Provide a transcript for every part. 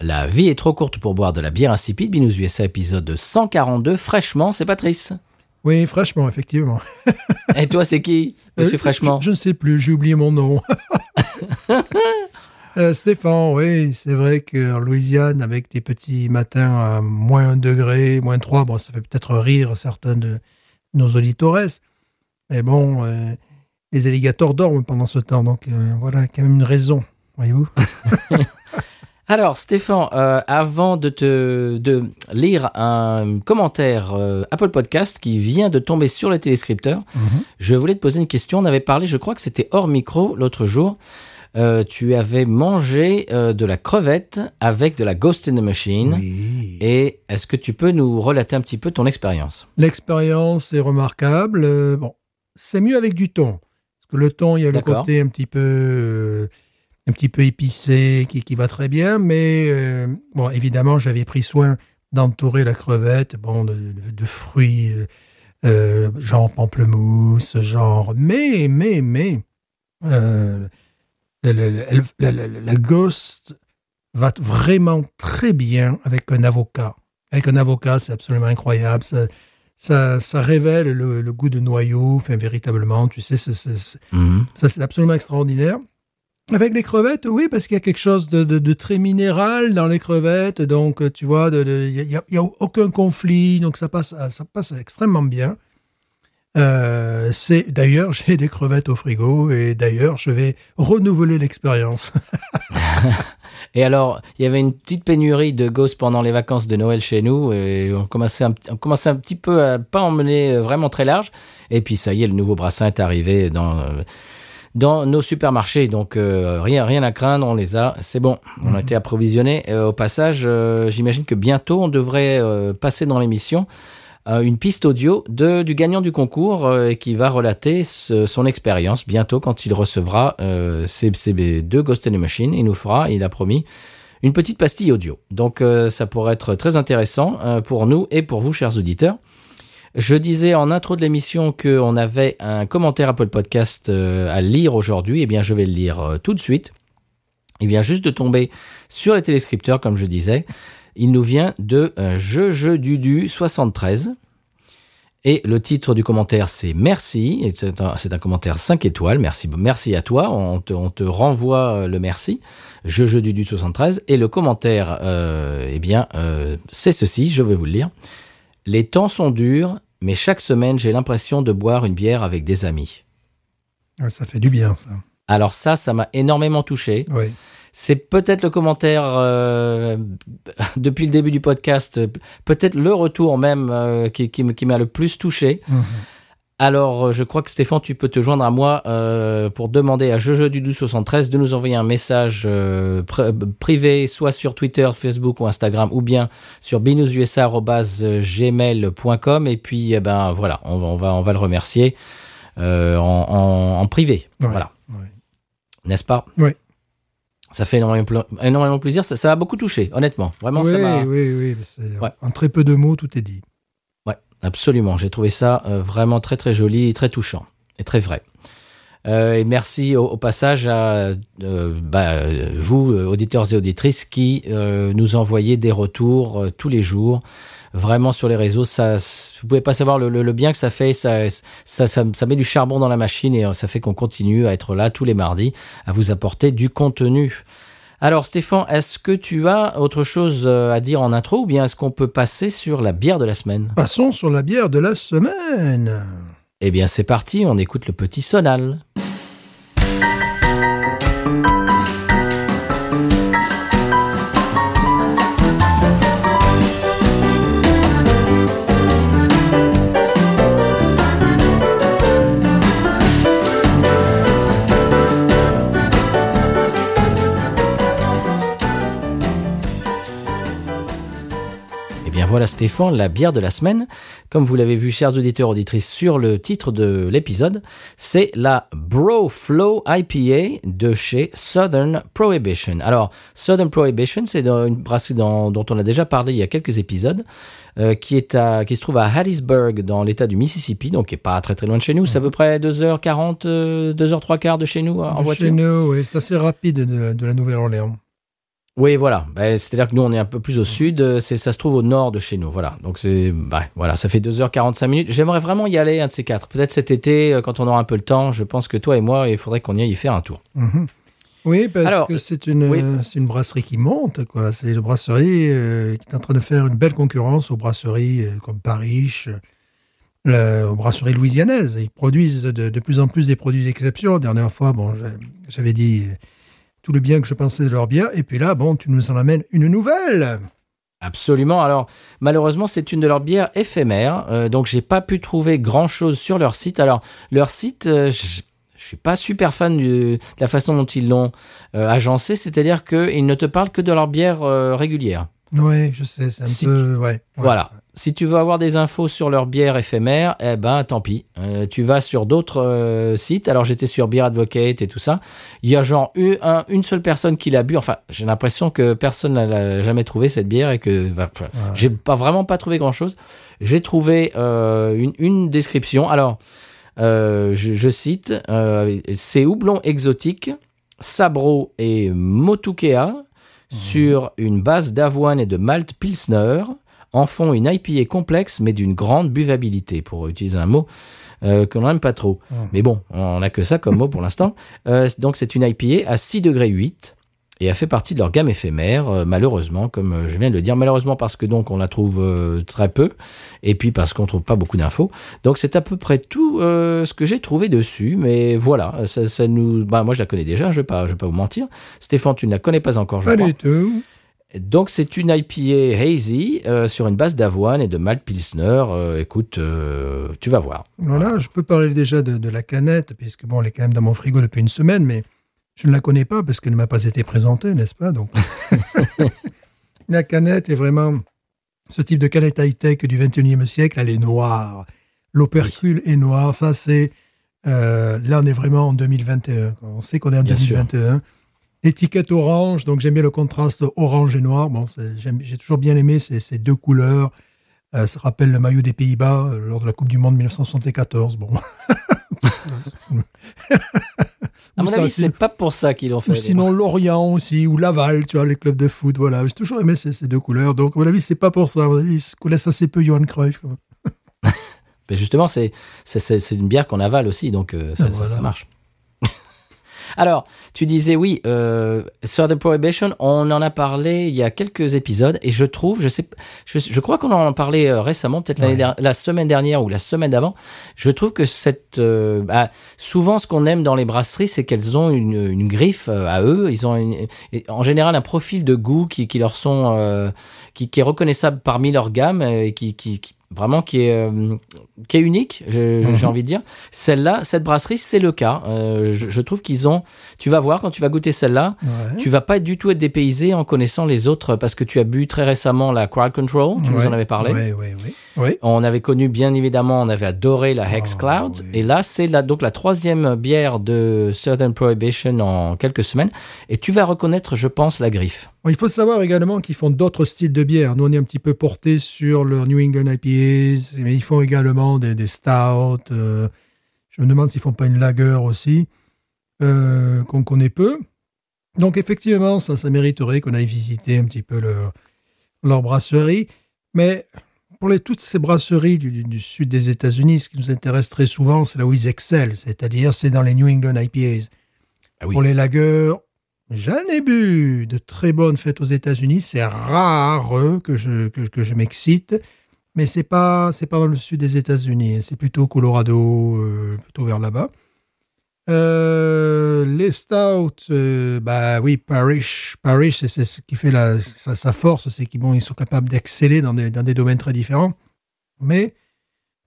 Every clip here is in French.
La vie est trop courte pour boire de la bière insipide. Binous USA épisode 142. Fraîchement, c'est Patrice. Oui, fraîchement, effectivement. Et toi, c'est qui, Monsieur Euh, Fraîchement je, je ne sais plus, j'ai oublié mon nom. Euh, Stéphane, oui, c'est vrai qu'en Louisiane, avec des petits matins à moins 1 degré, moins 3, bon, ça fait peut-être rire certains de nos auditores. Mais bon, euh, les alligators dorment pendant ce temps, donc voilà, quand même une raison, voyez-vous. Alors, Stéphane, euh, avant de te de lire un commentaire euh, Apple Podcast qui vient de tomber sur les téléscripteurs, je voulais te poser une question. On avait parlé, je crois que c'était hors micro l'autre jour. Euh, tu avais mangé euh, de la crevette avec de la Ghost in the Machine. Oui. Et est-ce que tu peux nous relater un petit peu ton expérience? L'expérience est remarquable. Euh, bon, c'est mieux avec du thon. Parce que le thon, il y a le côté un petit peu, euh, un petit peu épicé qui, qui va très bien. Mais euh, bon, évidemment, j'avais pris soin d'entourer la crevette, bon, de, de- de fruits, euh, euh, genre pamplemousse, genre. Mais, mais, mais, euh, la, ghost va vraiment très bien avec un avocat. Avec un avocat, c'est absolument incroyable. Ça, ça, ça révèle le, le goût de noyau, enfin, véritablement, tu sais, c'est- ça c'est absolument extraordinaire. Avec les crevettes, oui, parce qu'il y a quelque chose de, très minéral dans les crevettes, donc tu vois, il n'y a, aucun conflit, donc ça passe, ça passe extrêmement bien. Euh, d'ailleurs j'ai des crevettes au frigo et d'ailleurs je vais renouveler l'expérience. Et alors, il y avait une petite pénurie de Ghost pendant les vacances de Noël chez nous. Et on commençait un, petit peu à pas emmener vraiment très large. Et puis, ça y est, le nouveau brassin est arrivé dans, dans nos supermarchés. Donc, euh, rien, rien à craindre, on les a. C'est bon, on a été approvisionnés. Euh, au passage, euh, j'imagine que bientôt, on devrait passer dans l'émission une piste audio de, du gagnant du concours qui va relater ce- son expérience bientôt quand il recevra ses, ses deux Ghost in the Machine. Il nous fera, il a promis, une petite pastille audio. Donc ça pourrait être très intéressant pour nous et pour vous, chers auditeurs. Je disais en intro de l'émission qu'on avait un commentaire Apple Podcast euh, à lire aujourd'hui. Eh bien, je vais le lire euh, tout de suite. Il vient juste de tomber sur les téléscripteurs, comme je disais. Il nous vient de euh, Je Je Dudu 73. Et le titre du commentaire, c'est Merci. C'est un, commentaire 5 étoiles. Merci, merci à toi. On te, renvoie le merci. Je Je Dudu 73. Et le commentaire, eh bien, c'est ceci. Je vais vous le lire. Les temps sont durs, mais chaque semaine, j'ai l'impression de boire une bière avec des amis. Ouais, ça fait du bien ça. Alors ça, ça m'a énormément touché. Oui. C'est peut-être le commentaire euh, depuis le début du podcast, peut-être le retour même euh, qui, qui m- qui m'a le plus touché. Mhm. Alors, euh, je crois que Stéphane, tu peux te joindre à moi euh, pour demander à Jeje du 73 de nous envoyer un message euh, pr- privé, soit sur Twitter, Facebook ou Instagram, ou bien sur binoususa@gmail.com. Et puis, eh ben voilà, on va, on va, on va le remercier euh, en, en- en privé. Ouais, Voilà, ouais. n'est-ce pas? Oui. Ça fait énormément, pla- énormément plaisir. Ça, ça m'a beaucoup touché, honnêtement. Vraiment, oui, ça m'a. oui, oui, Ouais. En très peu de mots, tout est dit. Absolument. J'ai trouvé ça euh, vraiment très très joli, très touchant et très vrai. Euh, et merci au, au passage à euh, bah, vous, euh, auditeurs et auditrices, qui euh, nous envoyez des retours euh, tous les jours. Vraiment sur les réseaux, ça, vous pouvez pas savoir le, le- le bien que ça fait. Ça, ça, ça, ça met du charbon dans la machine et ça fait qu'on continue à être là tous les mardis à vous apporter du contenu. Alors Stéphane, est-ce que tu as autre chose euh, à dire en intro ou bien est-ce qu'on peut passer sur la bière de la semaine? Passons sur la bière de la semaine. Eh bien, c'est parti, on écoute le petit sonal. Stéphane, la bière de la semaine. Comme vous l'avez vu, chers auditeurs, auditrices, sur le titre de l'épisode, c'est la Bro Flow IPA de chez Southern Prohibition. Alors, Southern Prohibition, c'est une brasserie dont on a déjà parlé il y a quelques épisodes, euh, qui, est à, qui se trouve à Hattiesburg, dans l'état du Mississippi, donc qui est pas très très loin de chez nous. C'est à peu près 2h40, euh, 2h3 quarts de chez nous en De voiture. Chez nous, oui, c'est assez rapide de, de la Nouvelle-Orléans. Oui, voilà. Ben, C'est-à-dire que nous, on est un peu plus au sud. euh, C'est, ça se trouve au nord de chez nous. Voilà. Donc, c'est, ben, voilà, ça fait 2h45 minutes. J'aimerais vraiment y aller, un de ces quatre. Peut-être cet été, euh, quand on aura un peu le temps. Je pense que toi et moi, il faudrait qu'on y aille faire un tour. Mhm. Oui, parce Alors, que c'est une, oui. euh, une brasserie qui monte, quoi. C'est une brasserie euh, qui est en train de faire une belle concurrence aux brasseries euh, comme Paris, euh, aux brasseries louisianaises. Ils produisent de, de plus en plus des produits d'exception. La dernière fois, bon, j'a- j'avais dit tout le bien que je pensais de leur bière. Et puis là, bon, tu nous en amènes une nouvelle. Absolument. Alors, malheureusement, c'est une de leurs bières éphémères. euh, donc, j'ai pas pu trouver grand-chose sur leur site. Alors, leur site, euh, je, je suis pas super fan du- de la façon dont ils l'ont euh, agencé. C'est-à-dire qu'ils ne te parlent que de leur bière euh, régulière. Oui, je sais, c'est un Si peu... Ouais, ouais. Voilà. Si tu veux avoir des infos sur leur bière éphémère, eh ben tant pis. Euh, tu vas sur d'autres euh, sites. Alors j'étais sur Beer Advocate et tout ça. Il y a genre une, un- une seule personne qui l'a bu. Enfin, j'ai l'impression que personne n'a jamais trouvé cette bière et que bah, j'ai pas vraiment pas trouvé grand chose. J'ai trouvé euh, une, une description. Alors je, je cite c'est houblon exotique, sabro et motukea sur une base d'avoine et de malt pilsner en font une IPA complexe mais d'une grande buvabilité, pour utiliser un mot euh, qu'on n'aime pas trop. Mais bon, on n'a que ça comme mot pour l'instant. Euh, donc c'est une IPA à 6 degrés 8 et elle fait partie de leur gamme éphémère, euh, malheureusement, comme euh, je viens de le dire. Malheureusement parce que donc on la trouve euh, très peu et puis parce qu'on trouve pas beaucoup d'infos. Donc c'est à peu près tout euh, ce que j'ai trouvé dessus. Mais voilà, ça, ça nous... Bah, moi je la connais déjà, je vais pas, je vais pas vous mentir. Stéphane, tu ne la connais pas encore, je Pas crois. du tout. Donc c'est une IPA hazy euh, sur une base d'avoine et de malt pilsner. Euh, écoute, euh, tu vas voir. Voilà, je peux parler déjà de, de la canette, puisque bon, elle est quand même dans mon frigo depuis une semaine, mais je ne la connais pas parce qu'elle ne m'a pas été présentée, n'est-ce pas? Donc, la canette est vraiment ce type de canette high-tech du 21e siècle. Elle est noire. L'opercule est noir. Ça, c'est. là, on est vraiment en 2021. On sait qu'on est en Bien sûr. 2021. L'étiquette orange, donc j'aime bien le contraste orange et noir. Bon, j'ai toujours bien aimé ces, ces deux couleurs. Euh, ça rappelle le maillot des Pays-Bas euh, lors de la Coupe du Monde 1974. Bon. À mon ça, avis, c'est pas pour ça qu'ils l'ont fait. ou sinon Lorient aussi, ou Laval, tu vois, les clubs de foot, voilà. J'ai toujours aimé ces, ces deux couleurs. Donc, à mon avis, c'est pas pour ça. À mon avis, ils connaissent assez peu Johan Cruyff. quand même. Mais justement, c'est une bière qu'on avale aussi, donc euh, ça, Ah, ça- voilà. ça marche. Alors, tu disais oui, euh, Southern Prohibition, on en a parlé il y a quelques épisodes et je trouve, je sais, je, je crois qu'on en a parlé euh, récemment, peut-être Ouais. la semaine dernière ou la semaine d'avant. Je trouve que cette, euh, bah, souvent ce qu'on aime dans les brasseries, c'est qu'elles ont une, une griffe euh, à eux. Ils ont une- en général un profil de goût qui, qui leur sont, euh, qui, qui est reconnaissable parmi leur gamme et qui, qui, qui- vraiment qui est, euh, qui est unique. J'ai Mhm. envie de dire. Celle-là, cette brasserie, c'est le cas. Euh, je, je trouve qu'ils ont. Tu vas voir quand tu vas goûter celle-là, Ouais. tu vas pas du tout être dépaysé en connaissant les autres parce que tu as bu très récemment la Crowd Control. Tu nous Ouais. en avais parlé. Oui, oui. On avait connu bien évidemment, on avait adoré la Hex Ah, Cloud. oui. Et là, c'est la, donc la troisième bière de Southern Prohibition en quelques semaines. Et tu vas reconnaître, je pense, la griffe. Il faut savoir également qu'ils font d'autres styles de bière. Nous, on est un petit peu porté sur leur New England IPAs, mais ils font également des, des stouts. euh, je me demande s'ils font pas une lager aussi, euh, qu'on connaît peu. Donc, effectivement, ça, ça mériterait qu'on aille visiter un petit peu leur, leur brasserie. Mais pour les, toutes ces brasseries du, sud des États-Unis, ce qui nous intéresse très souvent, c'est là où ils excellent, c'est-à-dire c'est dans les New England IPAs. Ah oui. Pour les lagers, j'en ai bu de très bonnes fêtes aux États-Unis. C'est rare que je, que, que je m'excite, mais c'est pas c'est pas dans le sud des États-Unis. C'est plutôt Colorado, euh, plutôt vers là-bas. Euh, les stouts, euh, bah oui, Parrish, Parrish, c'est ce qui fait la, sa, sa force, c'est qu'ils bon, ils sont capables d'exceller dans des, dans des domaines très différents. Mais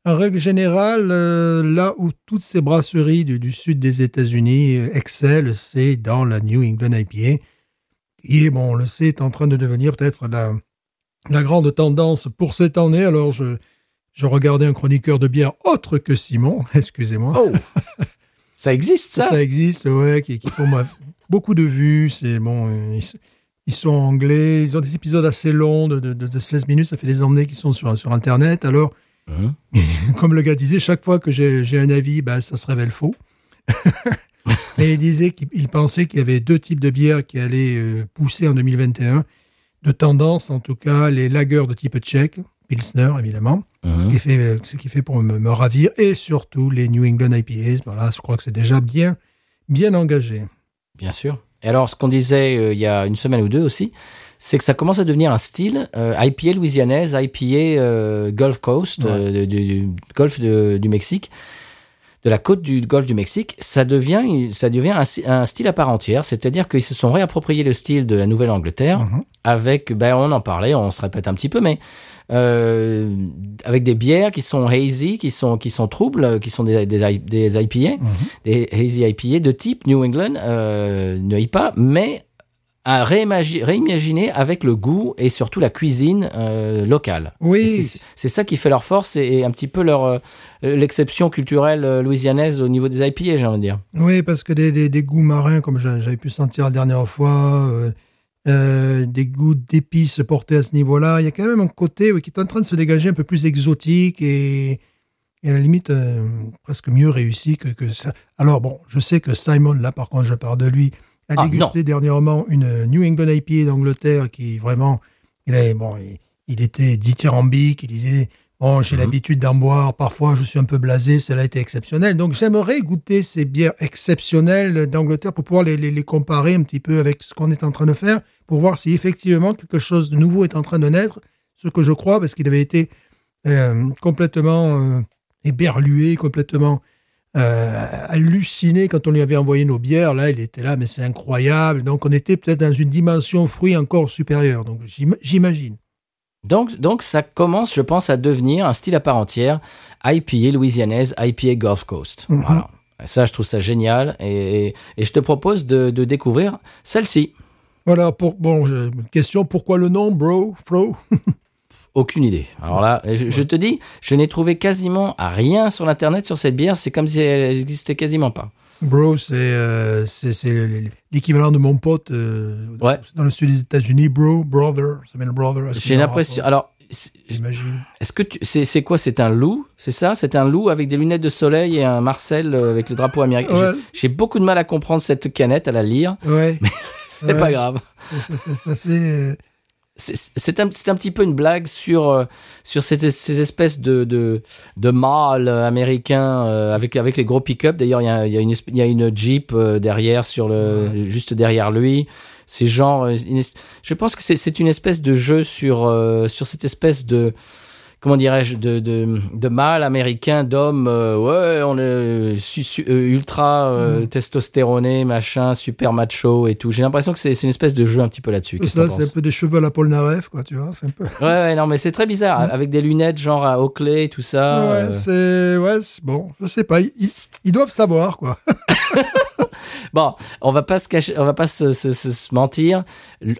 en règle générale, euh, là où toutes ces brasseries du, du sud des États-Unis excellent, c'est dans la New England IPA, qui bon, on le sait, est en train de devenir peut-être la, la grande tendance pour cette année. Alors, je, je regardais un chroniqueur de bière autre que Simon, excusez-moi. Oh Ça existe, ça, Ça existe, ouais, qui, qui font ma- beaucoup de vues. C'est bon, euh, ils, ils sont anglais, ils ont des épisodes assez longs de, de, de- de 16 minutes. Ça fait des années qu'ils sont sur, sur Internet. Alors, Mhm. comme le gars disait, chaque fois que j'ai un avis, ben, ça se révèle faux. Et il disait qu'il il pensait qu'il y avait deux types de bières qui allaient euh, pousser en 2021. De tendance, en tout cas, les lagers de type tchèque, Pilsner, évidemment. Ce Mhm. qui fait, euh, ce qui fait pour me, me ravir. Et surtout, les New England IPAs. Voilà, je crois que c'est déjà bien, bien engagé. Bien sûr. Et alors, ce qu'on disait euh, il y a une semaine ou deux aussi, c'est que ça commence à devenir un style euh, IPA louisianaise, IPA euh, Gulf Coast, Ouais. du, du Golfe de- du Mexique, de la côte du Golfe du Mexique. Ça devient, ça devient un style à part entière, c'est-à-dire qu'ils se sont réappropriés le style de la Nouvelle-Angleterre Mhm. avec, ben on en parlait, on se répète un petit peu, mais euh, avec des bières qui sont hazy, qui sont qui sont troubles, qui sont des des, des IPA, Mhm. des hazy IPA de type New England, euh, ne IPA, mais à réimagi- réimaginer avec le goût et surtout la cuisine euh, locale. Oui, c'est- ça qui fait leur force et, et un petit peu leur euh, l'exception culturelle euh, louisianaise au niveau des IPA, j'ai envie de dire. oui, parce que des, des, des goûts marins, comme j'a- j'avais pu sentir la dernière fois, euh, des goûts d'épices portés à ce niveau-là, il y a quand même un côté oui, qui est en train de se dégager un peu plus exotique et, et à la limite euh, presque mieux réussi que, que ça. Alors bon, je sais que Simon, là par contre je parle de lui, a Ah, dégusté dernièrement une New England IPA d'Angleterre qui vraiment, il, avait, bon, il, il était dithyrambique, il disait, bon j'ai Mhm. l'habitude d'en boire, parfois je suis un peu blasé, celle a été exceptionnelle. Donc j'aimerais goûter ces bières exceptionnelles d'Angleterre pour pouvoir les, les, les comparer un petit peu avec ce qu'on est en train de faire, pour voir si effectivement quelque chose de nouveau est en train de naître, ce que je crois, parce qu'il avait été euh, complètement euh, éberlué, complètement euh, halluciné quand on lui avait envoyé nos bières. Là, il était là, mais c'est incroyable. Donc, on était peut-être dans une dimension fruit encore supérieure. Donc, j'im- j'imagine. Donc, donc ça commence, je pense, à devenir un style à part entière, IPA louisianaise, IPA Gulf Coast. Mhm. Voilà. Ça, je trouve ça génial et, et- et je te propose de, de découvrir celle-ci. Voilà, pour, bon, je- question, pourquoi le nom, bro, fro? Aucune idée. Alors là, je, je te dis, je n'ai trouvé quasiment rien sur l'internet sur cette bière. C'est comme si elle existait quasiment pas. Bro, c'est euh, l'équivalent de mon pote euh, Ouais. dans le sud des États-Unis, bro, brother, ça s'appelle brother. J'ai l'impression. Alors, J'imagine. est-ce que tu, c'est, quoi? C'est un loup C'est ça? C'est un loup avec des lunettes de soleil et un Marcel euh, avec le drapeau américain. Ouais. J'ai, j'ai beaucoup de mal à comprendre cette canette, à la lire. Ouais. C'est pas grave. C'est- assez. euh, c'est un, un petit peu une blague sur, euh, sur ces, ces espèces de, de, de mâles américains euh, avec, avec les gros pick-up. D'ailleurs, il y a, y, a y a une Jeep derrière, sur le, juste derrière lui. C'est genre. une je pense que c'est- c'est une espèce de jeu sur, euh, sur cette espèce de. Comment dirais-je de, de, de mâle américain, d'homme, euh, ouais, on est su- su- euh, ultra euh, testostéroné, machin, super macho et tout. J'ai l'impression que c'est une espèce de jeu un petit peu là-dessus. C'est un peu des cheveux à la Paul Naref, quoi, tu vois. Un peu. Ouais, ouais, non, mais c'est très bizarre, Mm. avec des lunettes genre à Oakley, tout ça. ouais, c'est. Ouais, bon, je sais pas. Ils, doivent savoir, quoi. Bon, on va pas se cacher, on va pas se, se- se- se mentir.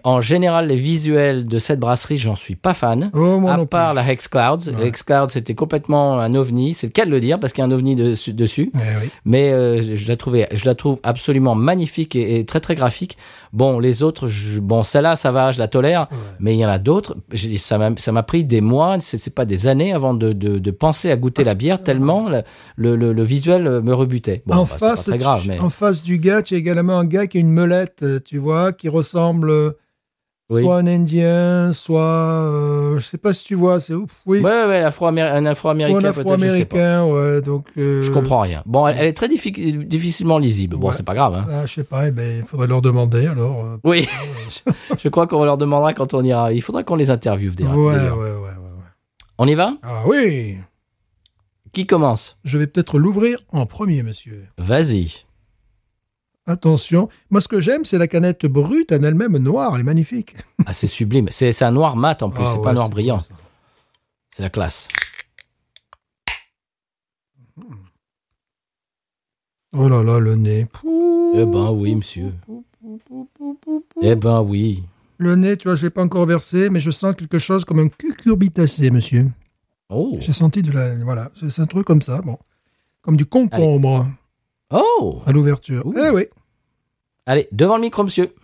En général, les visuels de cette brasserie, j'en suis pas fan. Oh, à part plus. la Hex Ouais. Clouds, c'était complètement un ovni. C'est le cas de le dire parce qu'il y a un ovni dessus. dessus. Eh oui. Mais euh, je la trouvais, je la trouve absolument magnifique et, et très très graphique. Bon, les autres, je- bon, celle-là, ça va, je la tolère. Ouais. Mais il y en a d'autres. Ça m'a, pris des mois, c'est, pas des années avant de, de, de penser à goûter la bière tellement le, le, le- le visuel me rebutait. Bon, en, bah, pas face, très grave, tu- mais en face du gars, tu as également un gars qui a une melette, euh, tu vois, qui ressemble oui. soit un Indien, soit. euh, je sais pas si tu vois, c'est ouf. Oui. Ouais, ouais, un afro-américain, un pas. afro-américain, ouais. Donc. euh, Je comprends rien. Bon, elle, elle est très diffi- difficilement lisible. Bon, Ouais. c'est pas grave. Hein. Ah, je sais pas, eh ben, il faudrait leur demander alors. euh, Oui, je, crois qu'on leur demandera quand on ira. Il faudra qu'on les interviewe. d'ailleurs. ouais, ouais, ouais, ouais, ouais. On y va? Ah oui Qui commence? Je vais peut-être l'ouvrir en premier, monsieur. Vas-y. Attention. Moi, ce que j'aime, c'est la canette brute en elle-même noire. Elle est magnifique. Ah, c'est sublime. C'est un noir mat en plus, Ah c'est ouais, pas un noir brillant. C'est la classe. Oh là là, le nez. Eh ben oui, monsieur. Eh ben oui. Le nez, tu vois, je l'ai pas encore versé, mais je sens quelque chose comme un cucurbitacé, monsieur. Oh. J'ai senti de la... Voilà, c'est c'est un truc comme ça, bon. Comme du concombre Oh. à l'ouverture. Ouh. Eh oui. Allez, devant le micro, monsieur.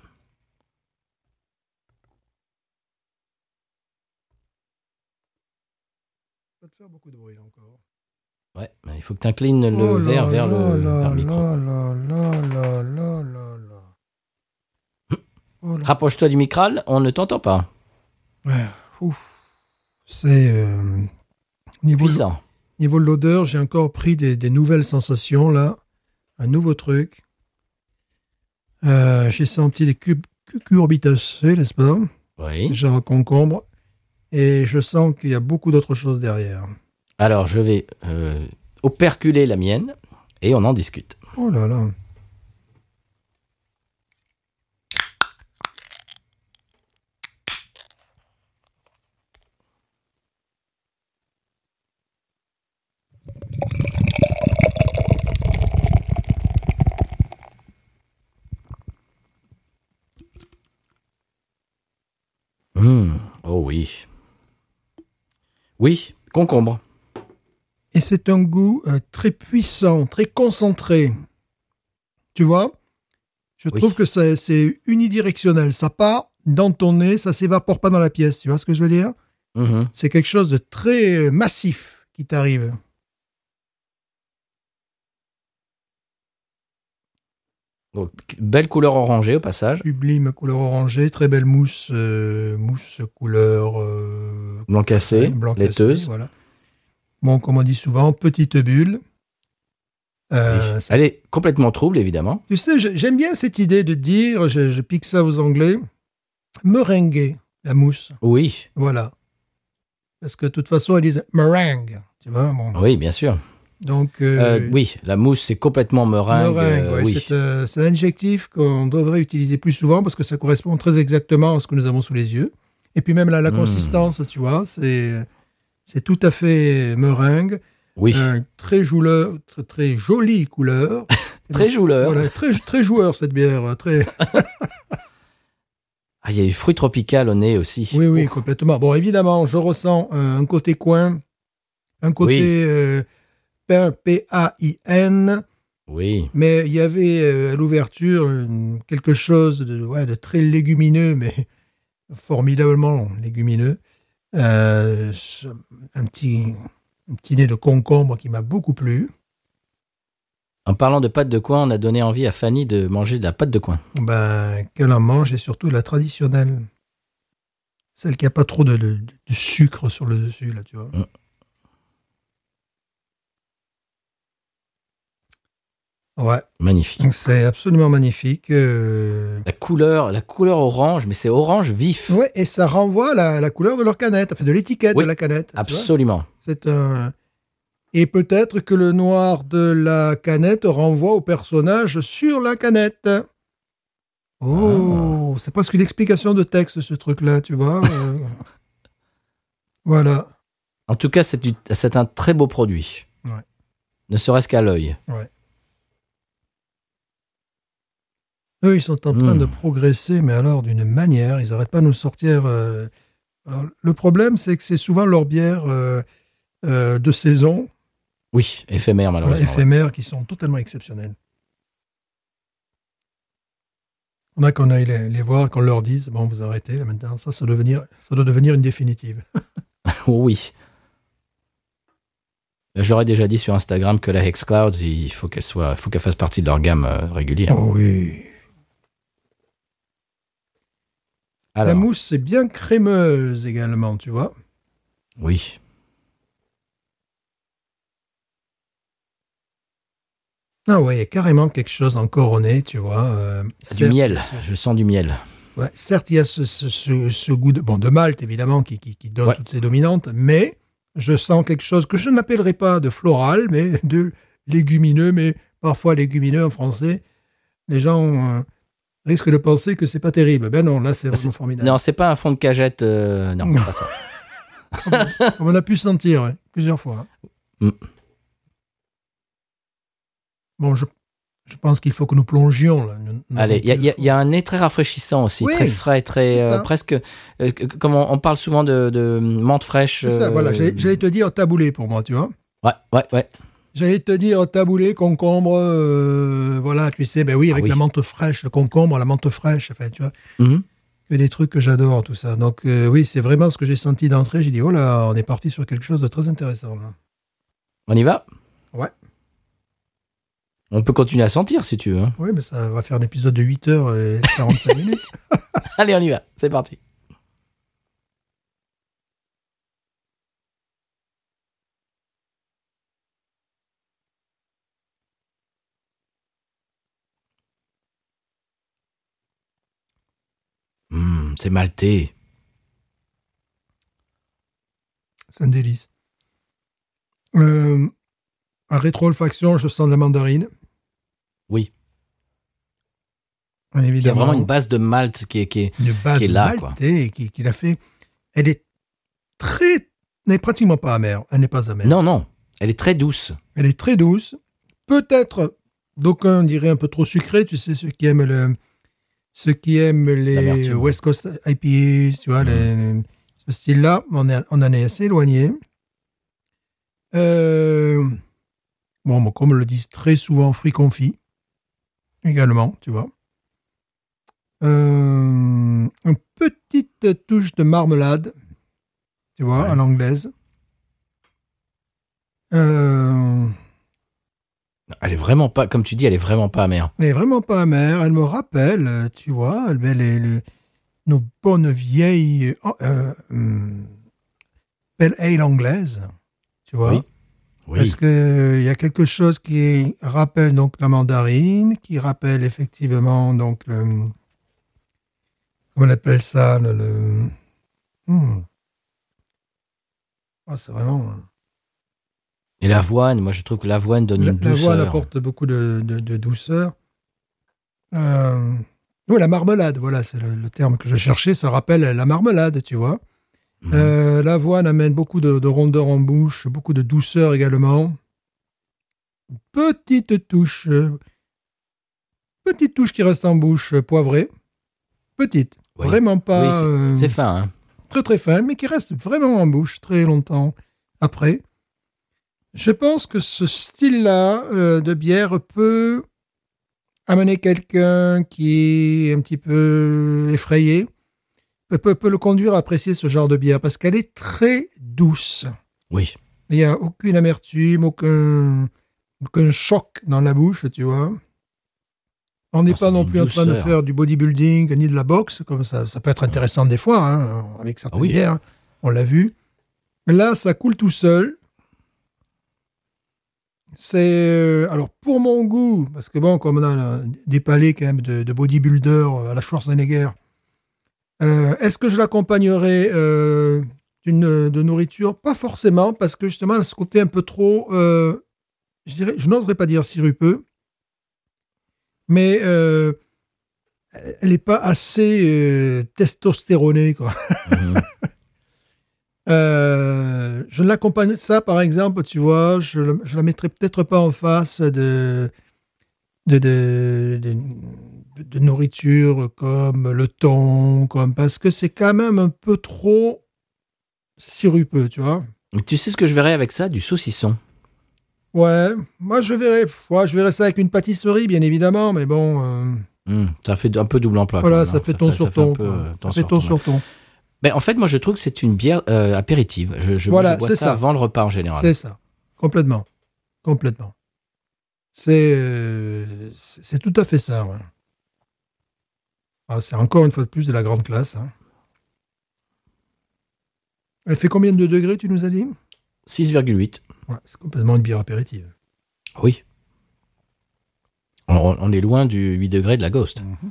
Ça te faire beaucoup de bruit encore. Ouais, il faut que tu inclines le Oh verre vers le, vers le micro. là là là là là là là. Oh là. Rapproche-toi du micral, on ne t'entend pas. Ouais, ouf. C'est euh, niveau de- Puissant. niveau de l'odeur, j'ai encore pris des, des nouvelles sensations là, un nouveau truc. Euh, j'ai senti des cubes cucurbitacées, n'est-ce pas? Oui. Genre concombre, et je sens qu'il y a beaucoup d'autres choses derrière. Alors, je vais euh, operculer la mienne et on en discute. Oh là là. Oh oui. Oui, concombre. Et c'est un goût euh, très puissant, très concentré. Tu vois? Je Oui. trouve que ça- c'est unidirectionnel. Ça part dans ton nez, ça s'évapore pas dans la pièce. Tu vois ce que je veux dire? Mhm. C'est quelque chose de très massif qui t'arrive. Donc, belle couleur orangée au passage. Sublime couleur orangée, très belle mousse, euh, mousse couleur euh, Blanc cassé, blanc cassé, laiteuse. voilà. Bon, comme on dit souvent, petite bulle. Euh. Elle est complètement trouble, évidemment. Tu sais, j'aime bien cette idée de dire, je, je pique ça aux Anglais, meringuer la mousse. Oui, Voilà. Parce que de toute façon, ils disent meringue. Tu vois, bon. oui, bien sûr. Donc, euh, Euh, oui, la mousse, c'est complètement meringue. meringue, euh, ouais, oui. c'est, un adjectif qu'on devrait utiliser plus souvent parce que ça correspond très exactement à ce que nous avons sous les yeux. Et puis même la, la Mm. consistance, tu vois, c'est, c'est tout à fait meringue. Oui, Un très, jouleur, très, très jolie couleur. très jouleur. Voilà, très, très joueur cette bière. Très... Ah, il y a du fruit tropical au nez aussi. Oui, oui, complètement. Bon, évidemment, je ressens un côté coin, un côté euh, pain, P-A-I-N, Oui, mais il y avait euh, à l'ouverture une- quelque chose de, ouais, de très légumineux, mais formidablement légumineux. Euh, un, petit, un petit nez de concombre qui m'a beaucoup plu. En parlant de pâte de coin, on a donné envie à Fanny de manger de la pâte de coin. Ben, qu'elle en mange, et surtout la traditionnelle. Celle qui n'a pas trop de, de- de sucre sur le dessus, là, tu vois. Mm. Ouais, Magnifique. c'est absolument magnifique. euh. La couleur, la couleur orange, mais c'est orange vif. Ouais, et ça renvoie la, la couleur de leur canette, enfin de l'étiquette Oui, de la canette. Absolument. C'est un. Et peut-être que le noir de la canette renvoie au personnage sur la canette. Oh, Ah. c'est presque une explication de texte, ce truc-là, tu vois. euh. voilà. En tout cas, c'est un très beau produit. Ouais. Ne serait-ce qu'à l'œil. Eux, ils sont en train Mm. de progresser, mais alors d'une manière, ils n'arrêtent pas de nous sortir. euh, Alors, le problème, c'est que c'est souvent leur bière euh, euh, de saison, Oui, éphémère voilà, malheureusement. ouais. éphémères, qui sont totalement exceptionnelles. On a qu'on aille les, les voir, qu'on leur dise, bon, vous arrêtez, là, maintenant, ça, ça doit devenir, ça doit devenir une définitive. Oh oui. J'aurais déjà dit sur Instagram que la Hex Clouds, il faut qu'elle soit, il faut qu'elle fasse partie de leur gamme régulière. Oh oui. La mousse, c'est bien crémeuse également, tu vois. oui. Ah ouais, il y a carrément quelque chose encore au nez, tu vois. euh, Du miel. Je sens du miel. Ouais, certes, il y a ce, ce- ce- ce goût de, bon, de malt, évidemment, qui, qui, qui donne Ouais. toutes ces dominantes, mais je sens quelque chose que je n'appellerai pas de floral, mais de légumineux, mais parfois légumineux en français. Les gens euh, risquent de penser que c'est pas terrible. Ben non, là, c'est vraiment formidable. Non, c'est pas un fond de cagette. euh, non, c'est pas ça. Comme on a pu sentir plusieurs fois. hein. Mm. Bon, je, je pense qu'il faut que nous plongions. Là, Nous- nous Allez, il y a, y y un nez très rafraîchissant aussi, Oui, très frais, très euh, presque. euh, comme on, on parle souvent de, de menthe fraîche. C'est ça, euh, voilà. J'allais j'allais te dire taboulé pour moi, tu vois. Ouais, ouais, ouais. J'allais te dire taboulé, concombre, euh, voilà, tu sais, ben oui, avec Ah oui. la menthe fraîche, le concombre, la menthe fraîche, enfin, tu vois, Mhm. que des trucs que j'adore, tout ça. Donc, euh, oui, c'est vraiment ce que j'ai senti d'entrée. J'ai dit, oh là, on est parti sur quelque chose de très intéressant, là. On y va? Ouais. On peut continuer à sentir si tu veux. hein. Oui, mais ça va faire un épisode de 8 heures et 45 minutes. Allez, on y va. C'est parti. C'est maltais. C'est un délice. Euh, à rétro-olfaction, je sens de la mandarine. Oui. Bien Il y a Évidemment. vraiment une base de malt qui est. Qui est... une base qui est là, quoi. qui, qui l'a fait. Elle est très, elle n'est pratiquement pas amère. Elle n'est pas amère. Non, non. Elle est très douce. Elle est très douce. Peut-être, d'aucuns diraient un peu trop sucrée. Tu sais, ceux qui aiment le, ceux qui aiment les. West Coast IPAs, tu vois, les- ce style-là, on, est- on en est assez éloigné. Euh, bon, bon, comme le disent très souvent, fruits confits également, tu vois. Euh, une petite touche de marmelade, tu vois, Ouais. à l'anglaise. Euh, Elle est vraiment pas, comme tu dis, elle est vraiment pas amère. elle est vraiment pas amère. Elle me rappelle, euh, tu vois, elle met les, les- nos bonnes vieilles euh, euh, hum, pale ale anglaises, tu vois. Oui. Oui. Parce que euh, il y a quelque chose qui rappelle donc la mandarine, qui rappelle effectivement donc le comment on appelle ça le, le- Hmm. Ah, c'est vraiment Et l'avoine, moi je trouve que l'avoine donne une douceur. voile apporte beaucoup de, de- de douceur. Euh, oui, la marmelade, voilà, c'est le, le terme que je cherchais. Ça rappelle la marmelade, tu vois. Mhm. Euh, L'avoine amène beaucoup de, de rondeur en bouche, beaucoup de douceur également. Une Petite touche, euh, petite touche qui reste en bouche, euh, poivrée. Petite, Oui. vraiment Oui, pas c'est- euh, c'est fin. Hein. très très fin, mais qui reste vraiment en bouche très longtemps après. Je pense que ce style-là euh, de bière peut amener quelqu'un qui est un petit peu effrayé, peut, peut- peut le conduire à apprécier ce genre de bière parce qu'elle est très douce. Oui. Il n'y a aucune amertume, aucun, aucun choc dans la bouche, tu vois. On n'est Ah, pas non plus en train de faire du bodybuilding ni de la boxe, comme ça. Ça peut être intéressant des fois, hein, avec certaines Ah oui. bières. On l'a vu. Mais là, ça coule tout seul. C'est euh, alors pour mon goût, parce que bon, comme on a des palais quand même de, de bodybuilder euh, à la Schwarzenegger, euh, est-ce que je l'accompagnerai euh, d'une de nourriture? Pas forcément, parce que justement, elle a ce côté un peu trop, euh, je dirais, je n'oserais pas dire sirupeux, mais elle n'est pas assez testostéronée, quoi. Mhm. Je ne l'accompagne ça, par exemple, tu vois, je, je la mettrais peut-être pas en face de de, de, de, de nourriture comme le thon, comme parce que c'est quand même un peu trop sirupeux, tu vois. Tu sais ce que je verrais avec ça? Du saucisson. Ouais, moi je verrais, ouais, je verrais ça avec une pâtisserie, bien évidemment, mais bon, euh, Hum, ça fait un peu double emploi. voilà, même, ça hein. fait ton ça sur fait ton, peu, euh, ton ça fait sur ton ton. sur ton. Ben, en fait, moi, je trouve que c'est une bière euh, apéritive. Je, je, Voilà, je bois ça, ça. avant le repas en général. C'est ça, complètement, complètement. C'est euh, c'est tout à fait ça. ouais. Ah, c'est encore une fois de plus de la grande classe. hein. Elle fait combien de degrés, tu nous as dit? 6,8. ouais, C'est complètement une bière apéritive. Oui. On, on est loin du 8 degrés de la Ghost. Mhm.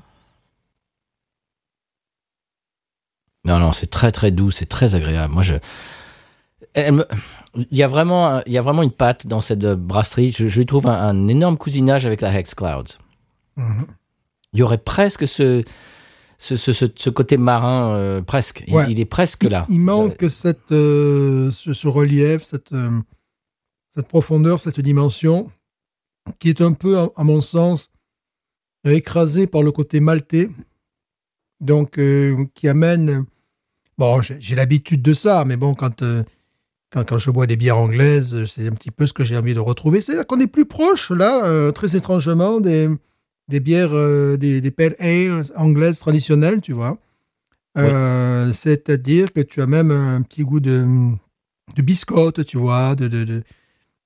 Non, non, c'est très très doux, c'est très agréable. Moi, je. Elle me- Il y, a vraiment, il y a vraiment une patte dans cette euh, brasserie. Je, je lui trouve un, un énorme cousinage avec la Hex Clouds. Mhm. Il y aurait presque ce, ce, ce, côté marin, euh, presque. Il, Ouais. il est presque Il- là. Il, manque cette, euh, ce, ce relief, cette, cette profondeur, cette dimension. qui est un peu, à, à mon sens, écrasé par le côté maltais. Donc, qui amène. Bon, j'ai l'habitude de ça, mais bon, quand, euh, quand, quand je bois des bières anglaises, c'est un petit peu ce que j'ai envie de retrouver. C'est là qu'on est plus proche, là, euh, très étrangement, des, des bières, euh, des, des pale ales anglaises traditionnelles, tu vois. Euh, C'est-à-dire que tu as même un petit goût de, de biscotte, tu vois, de, de, de,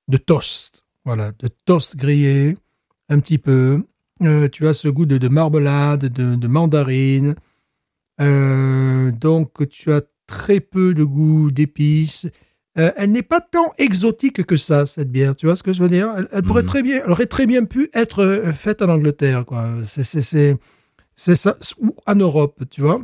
de toast. Voilà, de toast grillé, un petit peu. Euh, tu as ce goût de, de marmelade, de, de mandarine. Euh, donc, tu as très peu de goût d'épices. Euh, elle n'est pas tant exotique que ça, cette bière. Tu vois ce que je veux dire? Elle, elle pourrait Mhm. très bien, elle aurait très bien pu être euh, faite en Angleterre, quoi. C'est, ça, ou en Europe, tu vois?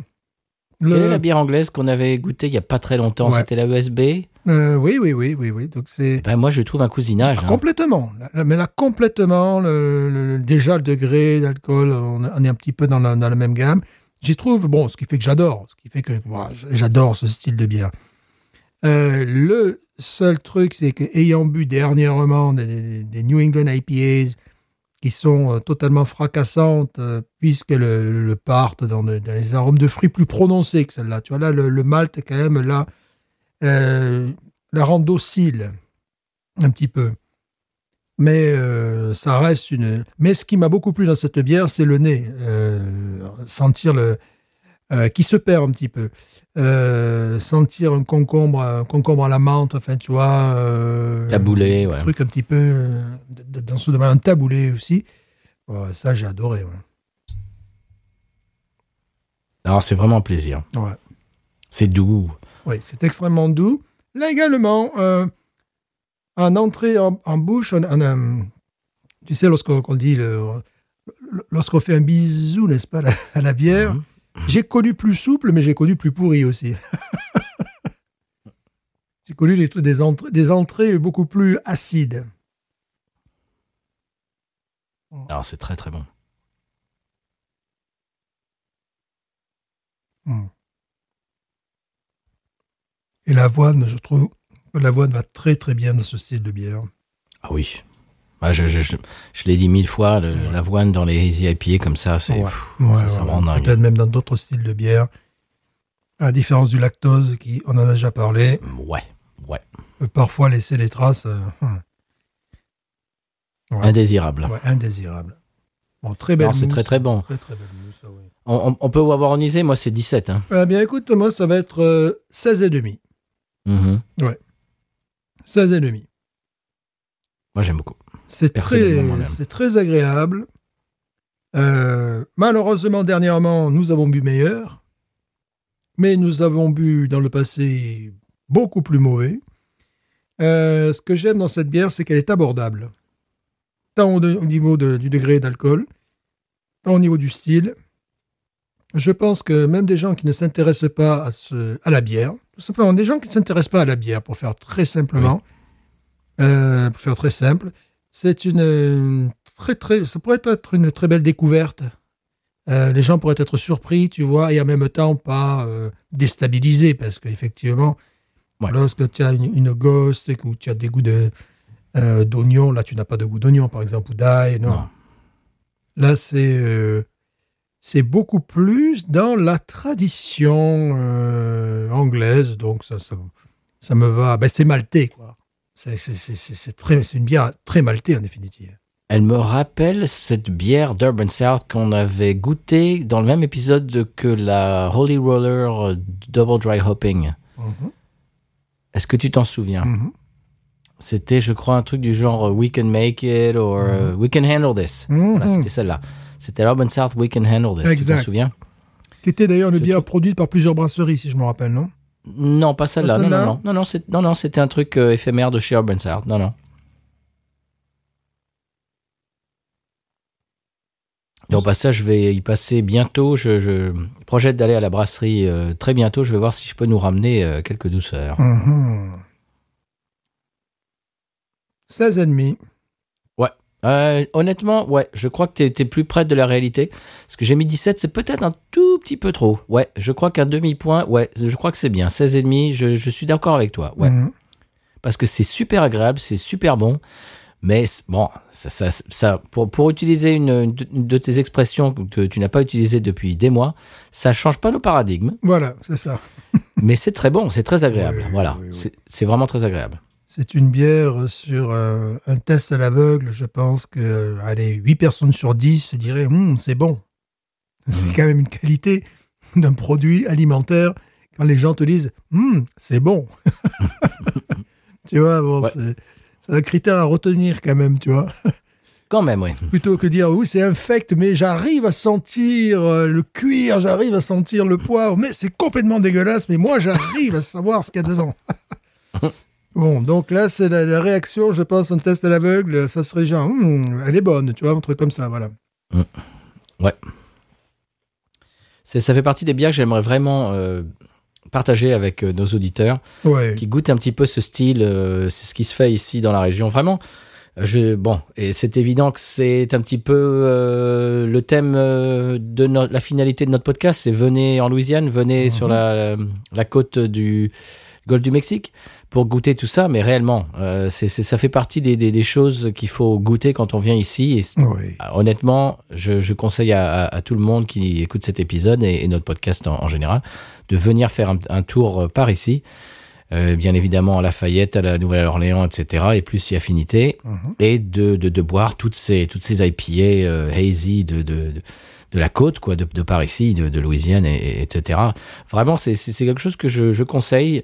Le- Quelle est la bière anglaise qu'on avait goûtée il y a pas très longtemps? Ouais. C'était la USB Euh, oui, oui, oui, oui, oui. Donc c'est ben, Moi, je trouve un cousinage. hein. complètement. Mais là, complètement, le- le- déjà le degré d'alcool, on, on est un petit peu dans la, dans la même gamme. J'y trouve, bon, ce qui fait que j'adore, ce qui fait que j'adore ce style de bière. Euh, le seul truc, c'est que ayant bu dernièrement des, New England IPAs qui sont euh, totalement fracassantes, euh, puisqu'elles le, le partent dans, de- les arômes de fruits plus prononcés que celle-là. Tu vois, là, le, le malt, quand même, là, euh, la rend docile, un petit peu. Mais euh, ça reste une. Mais ce qui m'a beaucoup plu dans cette bière, c'est le nez. Euh, sentir le. euh, qui se perd un petit peu. Sentir un concombre, un concombre à la menthe, enfin, tu vois. Taboulé, ouais. Un truc un petit peu. dans ce domaine, un taboulé aussi. Ouais, ça, j'ai adoré. Ouais. Alors, c'est vraiment un plaisir. Ouais. C'est doux. Oui, c'est extrêmement doux. Là également, euh, en entrée en, en bouche, on, on a, tu sais, lorsqu'on qu'on dit, le- lorsqu'on fait un bisou, n'est-ce pas, à la, à la bière, Mhm. j'ai connu plus souple, mais j'ai connu plus pourri aussi. j'ai connu des, des, entrées, des entrées beaucoup plus acides. Alors, c'est très très bon. Et l'avoine, je trouve l'avoine va très très bien dans ce style de bière. Ah oui. Ah, je je, je, je l'ai dit mille fois, l'avoine dans les hazy IPA comme ça, c'est Ouais. Ouais, ça, ouais, ouais. rend dingue. Peut-être même dans d'autres styles de bière. À la différence du lactose, qui on en a déjà parlé, Ouais, ouais. peut parfois laisser des traces euh, hum, Ouais. Indésirable. ouais, indésirables. Bon, très belle c'est très très bon. Très très belle mousse, ah. On, on- peut avoir moi c'est 17. Hein. Eh bien, écoute, moi, ça va être euh, 16 et demi. Mhm. 16 et demi. Moi j'aime beaucoup. C'est très, agréable. Euh, malheureusement, dernièrement, nous avons bu meilleur, mais nous avons bu dans le passé beaucoup plus mauvais. Euh, ce que j'aime dans cette bière, c'est qu'elle est abordable, tant au, de- au niveau de- du degré d'alcool, tant au niveau du style. Je pense que même des gens qui ne s'intéressent pas à, ce, à la bière, tout simplement des gens qui ne s'intéressent pas à la bière, pour faire très simplement, euh, pour faire très simple, c'est une très très, ça pourrait être une très belle découverte. Euh, les gens pourraient être surpris, tu vois, et en même temps pas euh, déstabilisés, parce qu'effectivement, Ouais. lorsque tu as une, une ghost, ou tu as des goûts de d'oignon, là tu n'as pas de goût d'oignon, par exemple, ou d'ail, non. Non. Là c'est c'est beaucoup plus dans la tradition euh, anglaise, donc ça, ça, ça me va. Ben, c'est maltais, quoi. C'est une bière très maltais, en définitive. Elle me rappelle cette bière d'Urban South qu'on avait goûtée dans le même épisode que la Holy Roller euh, Double Dry Hopping. Mhm. Est-ce que tu t'en souviens? Mhm. C'était, je crois, un truc du genre euh, We can make it or euh, We can handle this. Mhm. Voilà, c'était celle-là. C'était l'Urban South We can handle this. Tu Exact. t'en souviens? Qui était d'ailleurs une bière produite par plusieurs brasseries, si je me rappelle, non? Non, pas celle-là. Non, non, non, non, non, non, c'était un truc euh, éphémère de chez Urban South. Non, non. Et au passage, je vais y passer bientôt. Je, je projette d'aller à la brasserie euh, très bientôt. Je vais voir si je peux nous ramener euh, quelques douceurs. 16 et demi. Euh, honnêtement, ouais, je crois que t'es es plus près de la réalité. Parce que j'ai mis 17, c'est peut-être un tout petit peu trop. Ouais, je crois qu'un demi-point, ouais, je crois que c'est bien. 16,5, je, je suis d'accord avec toi. Ouais. Mhm. Parce que c'est super agréable, c'est super bon. Mais bon, ça, ça, ça- pour, pour utiliser une, une de- tes expressions que tu n'as pas utilisées depuis des mois, ça change pas nos paradigmes, Voilà, c'est ça. mais c'est très bon, c'est très agréable. Oui, voilà, oui, oui. C'est- c'est vraiment très agréable. C'est une bière sur un test à l'aveugle. Je pense que, allez, 8 personnes sur 10 se diraient, Hum, c'est bon. C'est Mhm. quand même une qualité d'un produit alimentaire quand les gens te disent, Hum, c'est bon. tu vois, bon, Ouais. c'est c'est un critère à retenir quand même, tu vois. Quand même, oui. Plutôt que dire, oui, c'est infect, mais j'arrive à sentir euh, le cuir, j'arrive à sentir le poivre, mais c'est complètement dégueulasse, mais moi, j'arrive à savoir ce qu'il y a dedans. bon, donc là, c'est la, la réaction, je pense, un test à l'aveugle, ça serait genre, Hum, elle est bonne, tu vois, un truc comme ça, voilà. C'est- Ça fait partie des bières que j'aimerais vraiment euh, partager avec euh, nos auditeurs. Ouais. qui goûte un petit peu ce style. euh, c'est ce qui se fait ici dans la région. Vraiment, je, bon, et c'est évident que c'est un petit peu euh, le thème euh, de no- la finalité de notre podcast. C'est venez en Louisiane, venez Mhm. sur la, la côte du Golfe du Mexique pour goûter tout ça. Mais réellement, euh, c'est ça fait partie des, des, des choses qu'il faut goûter quand on vient ici. Et Oui. ah, Honnêtement, je, je conseille à, à- à tout le monde qui écoute cet épisode et, et notre podcast en, en général de venir faire un, un tour euh, par ici. Euh, bien évidemment à Lafayette, à la Nouvelle-Orléans, etc. Et plus si affinité. Mhm. Et de, de, de boire toutes ces, toutes ces IPA euh, hazy de, de, la côte, quoi, de, par ici, de, Louisiane, et, et- etc. Vraiment, c'est quelque chose que je, je conseille.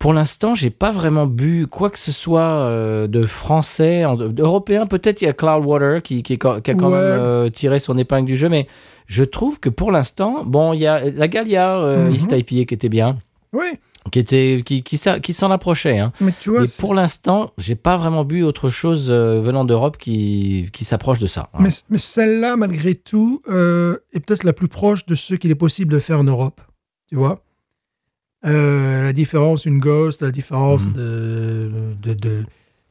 Pour l'instant, j'ai pas vraiment bu quoi que ce soit euh, de français, en- d'européen. Peut-être il y a Cloudwater qui, qui, qui a quand Ouais. même euh, tiré son épingle du jeu, mais je trouve que pour l'instant, bon, il y a la Gallia euh, Mhm. East IPA qui était bien, Oui, qui était, qui, qui, s'a- qui s'en approchait. Hein. mais tu vois, c'est- pour l'instant, j'ai pas vraiment bu autre chose venant d'Europe qui, qui s'approche de ça. hein. mais, mais celle-là, malgré tout, est peut-être la plus proche de ce qu'il est possible de faire en Europe. Tu vois? Euh, La différence, une Ghost, la différence Mhm. de, de, de-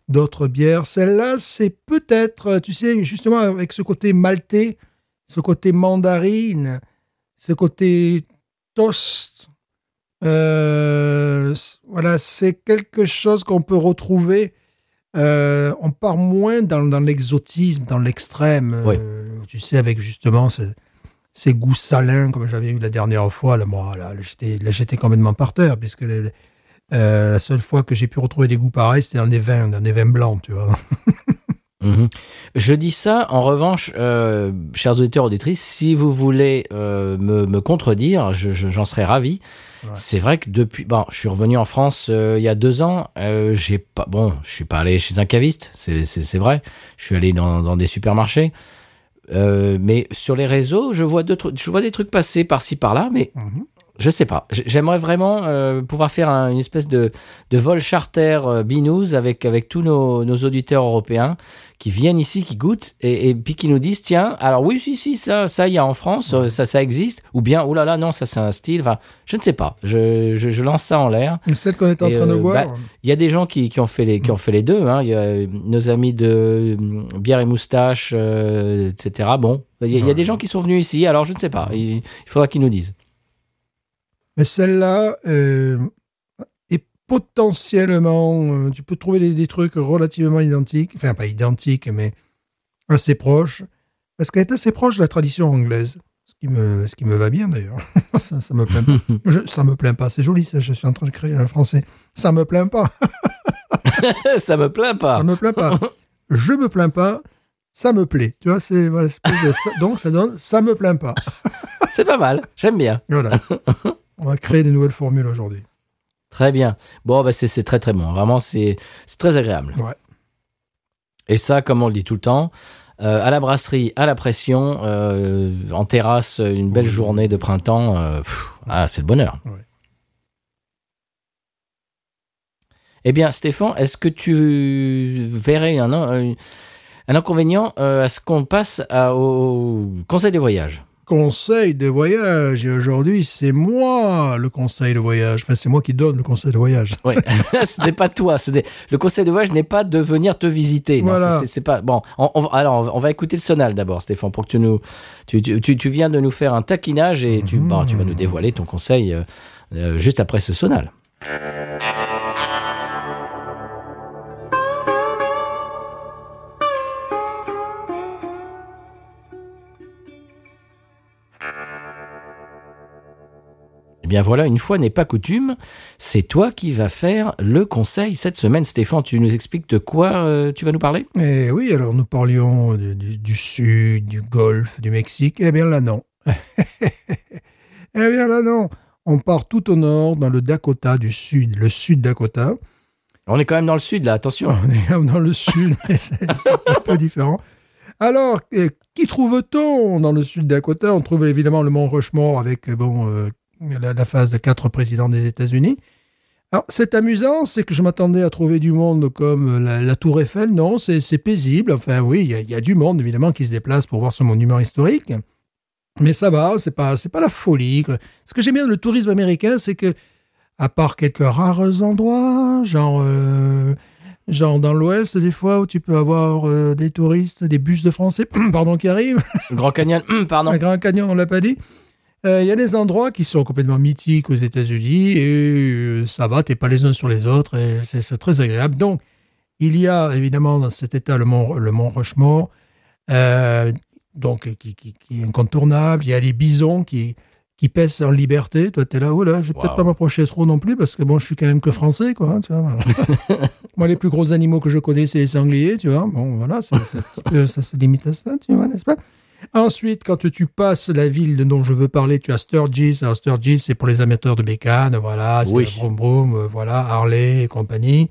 d'autres bières. Celle-là, c'est peut-être, tu sais, justement avec ce côté maltais, ce côté mandarine, ce côté toast. euh, voilà, c'est quelque chose qu'on peut retrouver. euh, on part moins dans, dans l'exotisme, dans l'extrême. Oui. euh, tu sais, avec justement ce- ces goûts salins, comme j'avais eu la dernière fois. Là, moi, là, là, j'étais, là, j'étais complètement par terre, puisque les- euh, la seule fois que j'ai pu retrouver des goûts pareils, c'était dans des vins, dans des vins blancs, tu vois. Mhm. Je dis ça, en revanche, euh, chers auditeurs auditrices, si vous voulez euh, me, me contredire, je- je- j'en serais ravi. Ouais. C'est vrai que depuis, bon, je suis revenu en France euh, il y a deux ans. j'ai pas, bon, je suis pas allé chez un caviste, c'est vrai. Je suis allé dans, dans des supermarchés, Euh, mais sur les réseaux, je vois d'autres, je vois des trucs passer par-ci par-là, mais Mhm. je sais pas. J'aimerais vraiment euh, pouvoir faire un- une espèce de, de vol charter euh, binous avec, avec tous nos, nos auditeurs européens qui viennent ici, qui goûtent et, et puis qui nous disent tiens, alors oui, si, si, ça, ça, il y a en France, euh, ça, ça existe. Ou bien, oh là là, non, ça, c'est un style. Enfin, je ne sais pas. Je, je, je lance ça en l'air. Celle qu'on est en Et, train de euh, boire. bah, Il y a des gens qui, qui ont, fait les, qui ont fait les deux. Hein. Il y a euh, nos amis de euh, Bière et Moustache, euh, etc. Bon, il y, a, il y a des gens qui sont venus ici, alors je ne sais pas. Il, il faudra qu'ils nous disent. Mais celle-là euh, potentiellement. euh, tu peux trouver des, des trucs relativement identiques. Enfin, pas identiques, mais assez proches. Parce qu'elle est assez proche de la tradition anglaise. Ce qui me, ce qui me va bien d'ailleurs. ça, ça me plaint pas. Je- ça me plaint pas. C'est joli ça. Je suis en train de créer un français. Ça me plaint pas. ça me plaint pas. Ça me plaint pas. Je me plains pas. Ça me plaît. Tu vois, c'est voilà, de donc ça donne ça me plaint pas. C'est pas mal. J'aime bien. Voilà. On va créer des nouvelles formules aujourd'hui. Très bien. Bon, bah, c'est très très bon. Vraiment, c'est très agréable. Ouais. Et ça, comme on le dit tout le temps, euh, à la brasserie, à la pression, euh, en terrasse, une belle journée de printemps, euh, pff, ah, c'est le bonheur. Ouais. Eh bien, Stéphane, est-ce que tu verrais un, inconvénient à ce qu'on passe à- au conseil des voyages? Conseil de voyage. Et aujourd'hui, c'est moi le conseil de voyage. Enfin, c'est moi qui donne le conseil de voyage. Oui, ce n'est pas toi. n'est- Le conseil de voyage n'est pas de venir te visiter. Non, Voilà. c'est- pas bon. on- on- alors, on va- écouter le sonal d'abord, Stéphane, pour que tu nous, tu, tu, tu- tu viens de nous faire un taquinage et tu, bon, tu vas nous dévoiler ton conseil euh, euh, juste après ce sonal. Bien voilà, une fois n'est pas coutume, c'est toi qui vas faire le conseil cette semaine. Stéphane, tu nous expliques de quoi euh, tu vas nous parler? Eh oui, alors nous parlions du, du- du sud, du golfe, du Mexique. Eh bien là, non. eh bien là, non. On part tout au nord, dans le Dakota du sud, le sud Dakota. On est quand même dans le sud là, attention. On est là dans le sud, mais c'est un peu différent. Alors, euh, qui trouve-t-on dans le sud Dakota? On trouve évidemment le mont Rushmore avec bon, euh, la, la phase de quatre présidents des États-Unis. Alors, c'est amusant, c'est que je m'attendais à trouver du monde comme euh, la, la Tour Eiffel. Non, c'est paisible. Enfin, oui, il y, a- il y a du monde, évidemment, qui se déplace pour voir ce monument historique. Mais ça va, c'est pas, c'est pas la folie. quoi. Ce que j'aime bien dans le tourisme américain, c'est que, à part quelques rares endroits, genre, euh, genre dans l'Ouest, des fois, où tu peux avoir euh, des touristes, des bus de Français, pardon, qui arrivent, Le Grand Canyon, pardon. Grand Canyon, on l'a pas dit. Euh, Il y a des endroits qui sont complètement mythiques aux États-Unis et euh, ça va, t'es pas les uns sur les autres et c'est très agréable. Donc, il y a évidemment dans cet état le mont, le mont Rushmore, euh, donc qui, qui, qui est incontournable. Il y a les bisons qui, qui pèsent en liberté. Toi, t'es là, oh là, je vais peut-être pas m'approcher trop non plus parce que bon, je suis quand même que français, quoi. hein, tu vois, voilà. Moi, les plus gros animaux que je connais, c'est les sangliers, tu vois. Bon, voilà, ça, ça se limite à ça, tu vois, n'est-ce pas? Ensuite, quand tu passes la ville dont je veux parler, tu as Sturgis. Alors, Sturgis, c'est pour les amateurs de bécane, voilà, c'est Oui. vroom vroom, euh, voilà, Harley et compagnie,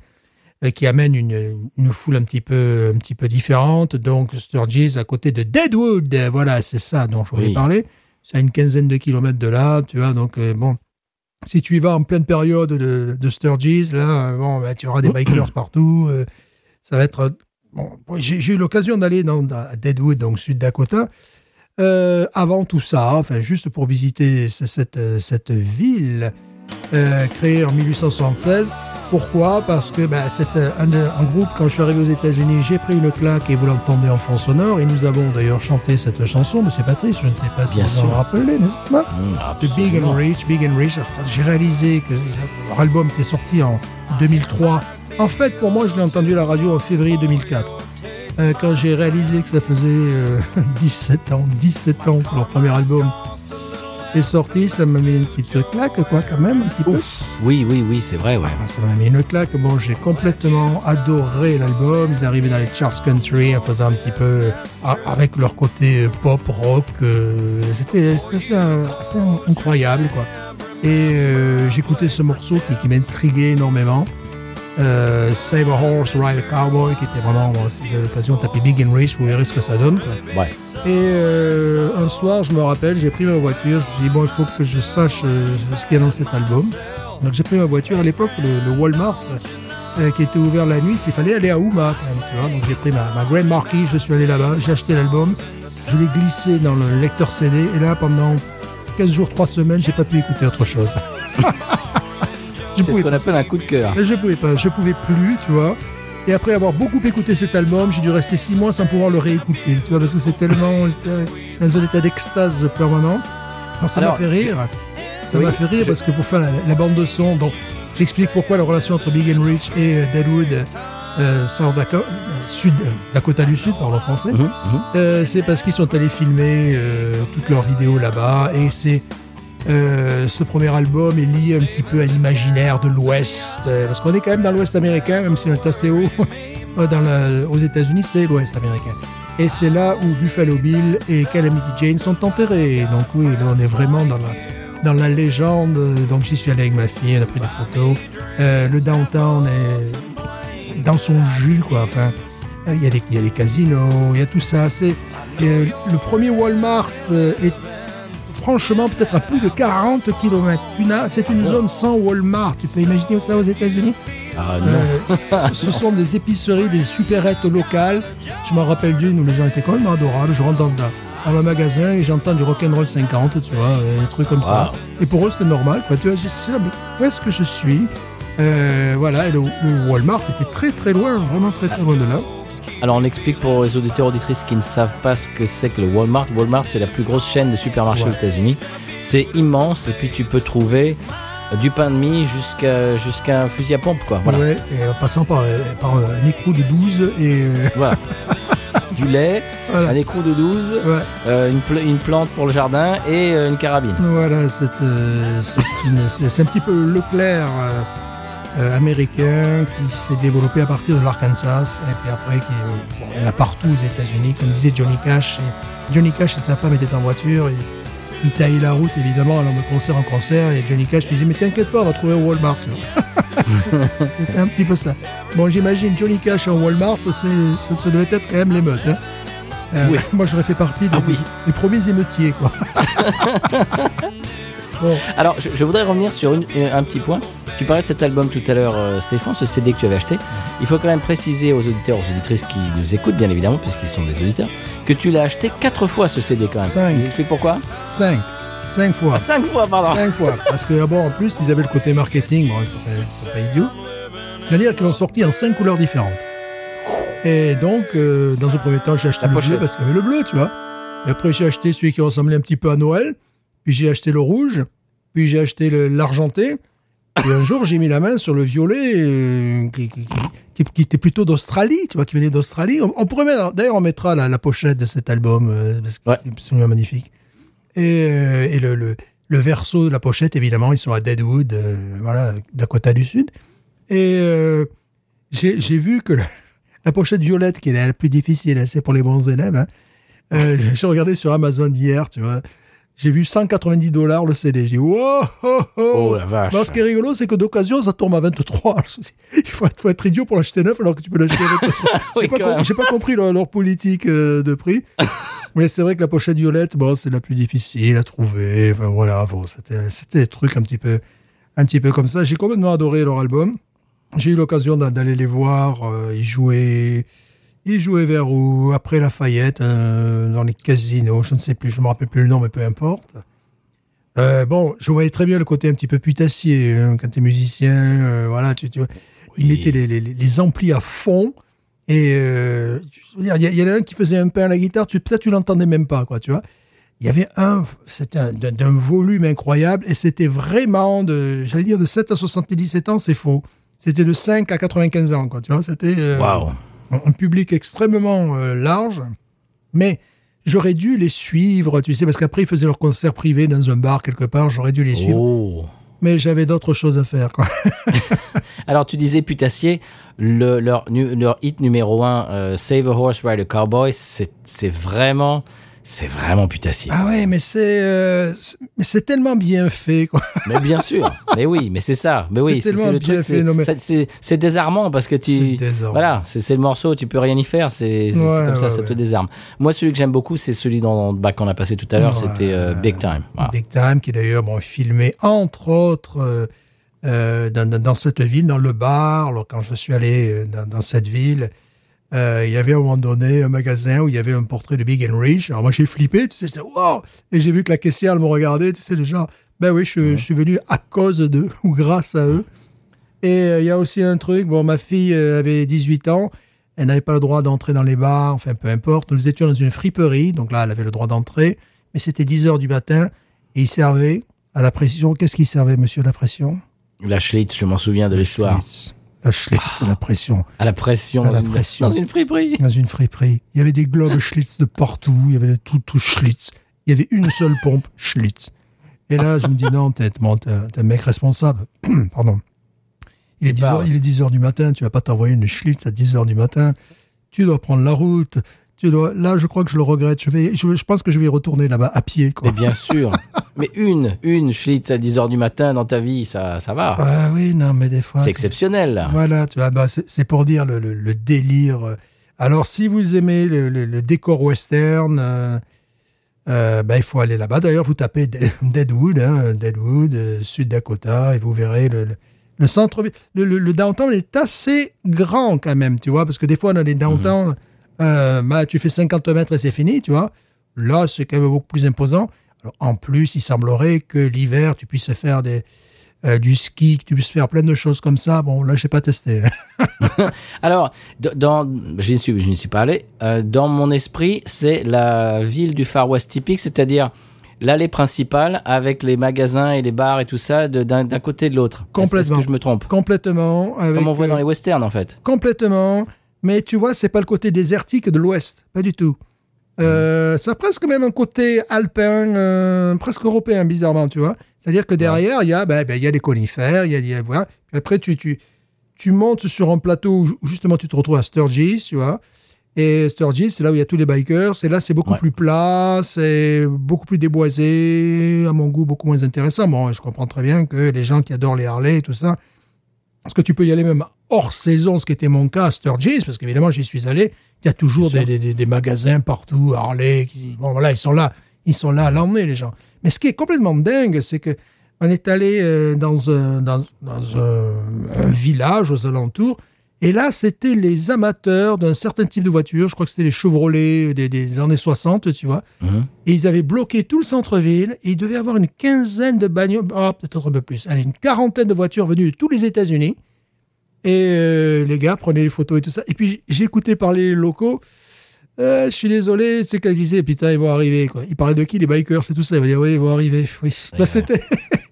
euh, qui amène une, une foule un petit peu, un petit peu différente. Donc, Sturgis, à côté de Deadwood, voilà, c'est ça dont je voulais Oui. parler. C'est à une quinzaine de kilomètres de là, tu vois, donc, euh, bon. Si tu y vas en pleine période de, de Sturgis, là, bon, bah, tu auras des bikers partout. euh, ça va être Bon, j'ai eu l'occasion d'aller dans, à Deadwood, donc Sud Dakota, euh, avant tout ça, enfin juste pour visiter cette, euh, cette ville euh, créée en 1876. Pourquoi? Parce que bah, c'est un, groupe, quand je suis arrivé aux États-Unis, j'ai pris une claque et vous l'entendez en fond sonore. Et nous avons d'ailleurs chanté cette chanson, Monsieur Patrice, je ne sais pas si Bien vous en rappelez, n'est-ce pas? The Big and. Rich, Big and Rich. J'ai réalisé que leur album était sorti en 2003. En fait, pour moi, je l'ai entendu à la radio en février 2004. Euh, quand j'ai réalisé que ça faisait euh, 17 ans, 17 ans que leur premier album est sorti, ça m'a mis une petite claque, quoi, quand même, un petit peu. Oui, oui, oui, c'est vrai, ouais. Ah, Ça m'a mis une claque. Bon, j'ai complètement adoré l'album. Ils arrivaient dans les charts country en faisant un petit peu euh, avec leur côté euh, pop, rock. euh, C'était assez, assez incroyable, quoi. Et euh, j'écoutais ce morceau qui, qui m'intriguait énormément. Euh, Save a Horse, Ride a Cowboy, qui était vraiment, bon, si vous avez l'occasion de taper Big and Rich, vous verrez ce que ça donne. Quoi. Ouais. Et euh, un soir, je me rappelle, j'ai pris ma voiture, je me dit, bon, il faut que je sache euh, ce qu'il y a dans cet album. Donc j'ai pris ma voiture à l'époque, le, le Walmart, euh, qui était ouvert la nuit, il fallait aller à Houma quand même, tu vois. Donc j'ai pris ma, ma Grand Marquis, je suis allé là-bas, j'ai acheté l'album, je l'ai glissé dans le lecteur CD, et là, pendant 15 jours, 3 semaines, j'ai pas pu écouter autre chose. C'est ce qu'on appelle un coup de cœur. je pouvais pas, je pouvais plus, tu vois. Et après avoir beaucoup écouté cet album, j'ai dû rester six mois sans pouvoir le réécouter, tu vois, parce que c'est tellement, dans un état d'extase permanent. Alors, ça m'a fait rire. Ça oui, m'a fait rire je- parce que pour faire la, la bande de son, donc j'explique pourquoi la relation entre Big and Rich et euh, Deadwood, euh, South Dakota, euh, Sud, euh, Dakota du Sud, par le français. Mhm, mhm. Euh, c'est parce qu'ils sont allés filmer euh, toutes leurs vidéos là-bas et c'est euh, ce premier album est lié un petit peu à l'imaginaire de l'Ouest euh, parce qu'on est quand même dans l'Ouest américain même si on est assez haut. Dans la- aux États-Unis c'est l'Ouest américain. Et c'est là où Buffalo Bill et Calamity Jane sont enterrés. Donc oui là on est vraiment dans la légende. Donc j'y suis allé avec ma fille on a pris des photos. Euh, le downtown est dans son jus quoi. Enfin il y, a des- casinos, il y a tout ça. C'est le premier Walmart est franchement peut-être à plus de 40 km. C'est une zone sans Walmart. Tu peux imaginer ça aux États-Unis? Ah non. Euh, ce ce sont des épiceries, des supérettes locales. Je m'en rappelle d'une où les gens étaient complètement adorables. Je rentre dans, dans, un magasin et j'entends du rock'n'roll 50, tu vois, euh, des trucs comme ça. Et pour eux, c'est normal. Quoi. Tu vois, je suis là, mais où est-ce que je suis? Euh, Voilà, et le, le Walmart était très très loin, vraiment très très loin de là. Alors on explique pour les auditeurs auditrices qui ne savent pas ce que c'est que le Walmart. Walmart c'est la plus grosse chaîne de supermarchés Ouais. aux États-Unis. C'est immense et puis tu peux trouver du pain de mie jusqu'à jusqu'à un fusil à pompe quoi. Voilà. Ouais, et en passant par, par un écrou de 12 et euh, Voilà. du lait, Voilà. un écrou de 12, Ouais. euh, une, pla- une plante pour le jardin et euh, une carabine. Voilà, euh, c'est un petit peu le Leclerc euh, américain qui s'est développé à partir de l'Arkansas et puis après qui euh, bon, il y en a partout aux États-Unis, comme disait Johnny Cash. Et Johnny Cash et sa femme étaient en voiture et ils taillaient la route évidemment allant de concert en concert et Johnny Cash lui dit mais t'inquiète pas on va trouver un Walmart. C'était un petit peu ça. Bon j'imagine Johnny Cash en Walmart ça, ça, ça devait être quand même l'émeute. Hein. Euh, Oui. Moi j'aurais fait partie des, Ah oui. des premiers émeutiers quoi. bon. Alors, je, je voudrais revenir sur une- un petit point. Tu parlais de cet album tout à l'heure, euh, Stéphane, ce CD que tu avais acheté. Il faut quand même préciser aux auditeurs, aux auditrices qui nous écoutent, bien évidemment, puisqu'ils sont des auditeurs, que tu l'as acheté quatre fois ce CD quand même. Cinq. Tu expliques pourquoi Cinq. Cinq fois. Ah, Cinq fois, pardon. Cinq fois. Parce que, bon, en plus, ils avaient le côté marketing. Bon, sont pas, idiots. C'est-à-dire qu'ils l'ont sorti en cinq couleurs différentes. Et donc, euh, dans un premier temps, j'ai acheté La le pochette. bleu parce qu'il y avait le bleu, tu vois. Et après, j'ai acheté celui qui ressemblait un petit peu à Noël. Puis j'ai acheté le rouge. Puis j'ai acheté l'argenté. Et un jour, j'ai mis la main sur le violet euh, qui, qui- qui- qui était plutôt d'Australie, tu vois, qui venait d'Australie. On, on pourrait mettre, d'ailleurs, on mettra la, la pochette de cet album euh, parce qu'il Ouais. est absolument magnifique. Et, euh, et le, le, le verso de la pochette, évidemment, ils sont à Deadwood, voilà, Dakota du Sud. Et j'ai vu que la, la pochette violette, qui est la plus difficile, hein, c'est pour les bons élèves, hein, j'ai regardé sur Amazon hier, tu vois. J'ai vu 190 dollars le CD. J'ai dit, wow, oh, oh. Oh la vache. Non, ce qui est rigolo, c'est que d'occasion, ça tombe à 23. Il faut, être- faut être idiot pour l'acheter neuf alors que tu peux l'acheter à 23. Oui, J'ai pas, com- pas compris leur, leur politique euh, de prix. Mais c'est vrai que la pochette violette, bon, c'est la plus difficile à trouver. Enfin, voilà, bon, c'était, c'était des trucs un petit peu, un petit peu comme ça. J'ai complètement adoré leur album. J'ai eu l'occasion d'a- d'aller les voir. euh, ils jouaient, ils jouaient vers où? Après Lafayette, euh, dans les casinos. Je ne sais plus, je me rappelle plus le nom, mais peu importe. Euh, bon, je voyais très bien le côté un petit peu putassier hein, quand t'es musicien. euh, voilà, tu, tu vois. Oui. mettaient les, les, les amplis à fond. Et euh, il y, il en a un qui faisait un pain à la guitare, tu, peut-être tu l'entendais même pas, quoi, tu vois. Il y avait un, c'était un- d'un volume incroyable et c'était vraiment de, j'allais dire de 7 à 77 ans, c'est faux. C'était de 5 à 95 ans, quoi, tu vois. C'était Waouh. Un, public extrêmement euh, large, mais j'aurais dû les suivre, tu sais, parce qu'après ils faisaient leur concert privé dans un bar quelque part, j'aurais dû les suivre, Oh. mais j'avais d'autres choses à faire, quoi. Alors, tu disais putassier, le, leur, hit numéro un, euh, Save a Horse, Ride a Cowboy, c'est vraiment, c'est vraiment putassier. Ah ouais, mais c'est, euh, c'est- tellement bien fait, quoi. Mais bien sûr, mais oui, mais c'est ça. Mais oui, C'est tellement le bien truc. fait, c'est- désarmant parce que tu. Voilà, c'est le morceau, tu peux rien y faire, c'est Ouais, comme ça, ouais, ça te désarme. Moi, celui que j'aime beaucoup, c'est celui dans, bah, qu'on a passé tout à l'heure, c'était euh, Big Time. Voilà. Big Time, qui d'ailleurs bon, filmé entre autres euh, dans, dans- cette ville, dans le bar. Alors, quand je suis allé dans, dans cette ville, euh, il y avait à un moment donné un magasin où il y avait un portrait de Big and Rich. Alors moi j'ai flippé, tu sais, j'étais wow Et j'ai vu que la caissière elle me regardait, tu sais, le genre, ben oui, je, je suis venu à cause d'eux ou grâce à eux. Et euh, il y a aussi un truc, bon, ma fille euh, avait 18 ans, elle n'avait pas le droit d'entrer dans les bars, enfin peu importe. Nous étions dans une friperie, donc là elle avait le droit d'entrer, mais c'était 10 heures du matin et il servait à la pression. Qu'est-ce qu'il servait, monsieur, la pression? La Schlitz, je m'en souviens de l'histoire. La Schlitz, la pression. À la pression, À la dans, une- pression. dans une friperie. Dans une friperie. Il y avait des globes Schlitz de partout, il y avait des tout, tout Schlitz. Il y avait une seule pompe Schlitz. Et là, je me dis, non, t'es un mec responsable. Pardon. Il est, 10 Bah, heures, ouais. il est 10 heures du matin, tu vas pas t'envoyer une Schlitz à 10 heures du matin. Tu dois prendre la route. Tu dois, là, je crois que je le regrette. Je vais, je, je pense que je vais y retourner là-bas à pied, quoi. Mais bien sûr. Mais une, une Schlitz à 10h du matin dans ta vie, ça, ça va. Ah oui, non, mais des fois. C'est exceptionnel. là. Voilà, tu vois, bah, c'est pour dire le, le- le délire. Alors, si vous aimez le, le- décor western, euh, euh, bah, il faut aller là-bas. D'ailleurs, vous tapez De- Deadwood, hein, Deadwood, euh, Sud Dakota, et vous verrez le, le, le centre. Le, le, le downtown est assez grand quand même, tu vois, parce que des fois, dans les downtown, euh, bah, tu fais 50 mètres et c'est fini, tu vois. Là, c'est quand même beaucoup plus imposant. Alors, en plus, il semblerait que l'hiver, tu puisses faire des, euh, du ski, que tu puisses faire plein de choses comme ça. Bon, là, j'ai pas testé. Alors, dans, je n'y suis, je pas allé. Euh, dans mon esprit, c'est la ville du Far West typique, c'est-à-dire l'allée principale avec les magasins et les bars et tout ça d'un côté et de l'autre. Est-ce- Est-ce Complètement. que je me trompe? Complètement. Avec, Comme on voit dans les westerns, en fait. Complètement. Mais tu vois, c'est pas le côté désertique de l'Ouest, pas du tout. Euh, Ça a presque même un côté alpin, euh, presque européen, bizarrement, tu vois. C'est-à-dire que derrière, il y a, ben, ben, y a des conifères, il y a, y a- voilà. Après, tu, tu, tu montes sur un plateau où justement tu te retrouves à Sturgis, tu vois. Et Sturgis, c'est là où il y a tous les bikers. Et là, c'est beaucoup Ouais. plus plat, c'est beaucoup plus déboisé, à mon goût, beaucoup moins intéressant. Bon, je comprends très bien que les gens qui adorent les Harley et tout ça, parce que tu peux y aller même hors saison, ce qui était mon cas à Sturgis, parce qu'évidemment, j'y suis allé. Il y a toujours des, magasins partout, Harley. Qui, bon, voilà, ils sont là. Ils sont là à l'emmener, les gens. Mais ce qui est complètement dingue, c'est que on est allé euh, dans, un, dans, dans un, un village aux alentours. Et là, c'était les amateurs d'un certain type de voiture. Je crois que c'était les Chevrolet des, des années 60, tu vois. Mhm. Et ils avaient bloqué tout le centre-ville. Et il devait avoir une quinzaine de bagnoles, oh, peut-être un peu plus, allez, une quarantaine de voitures venues de tous les États-Unis. Et euh, les gars prenaient les photos et tout ça. Et puis j'écoutais parler les locaux. Euh, je suis désolé, c'est qu'ils disaient, putain, ils vont arriver. Quoi. Ils parlaient de qui? Les bikers, c'est tout ça. Ils vont dire, oui, ils vont arriver. Oui. Bah, c'était.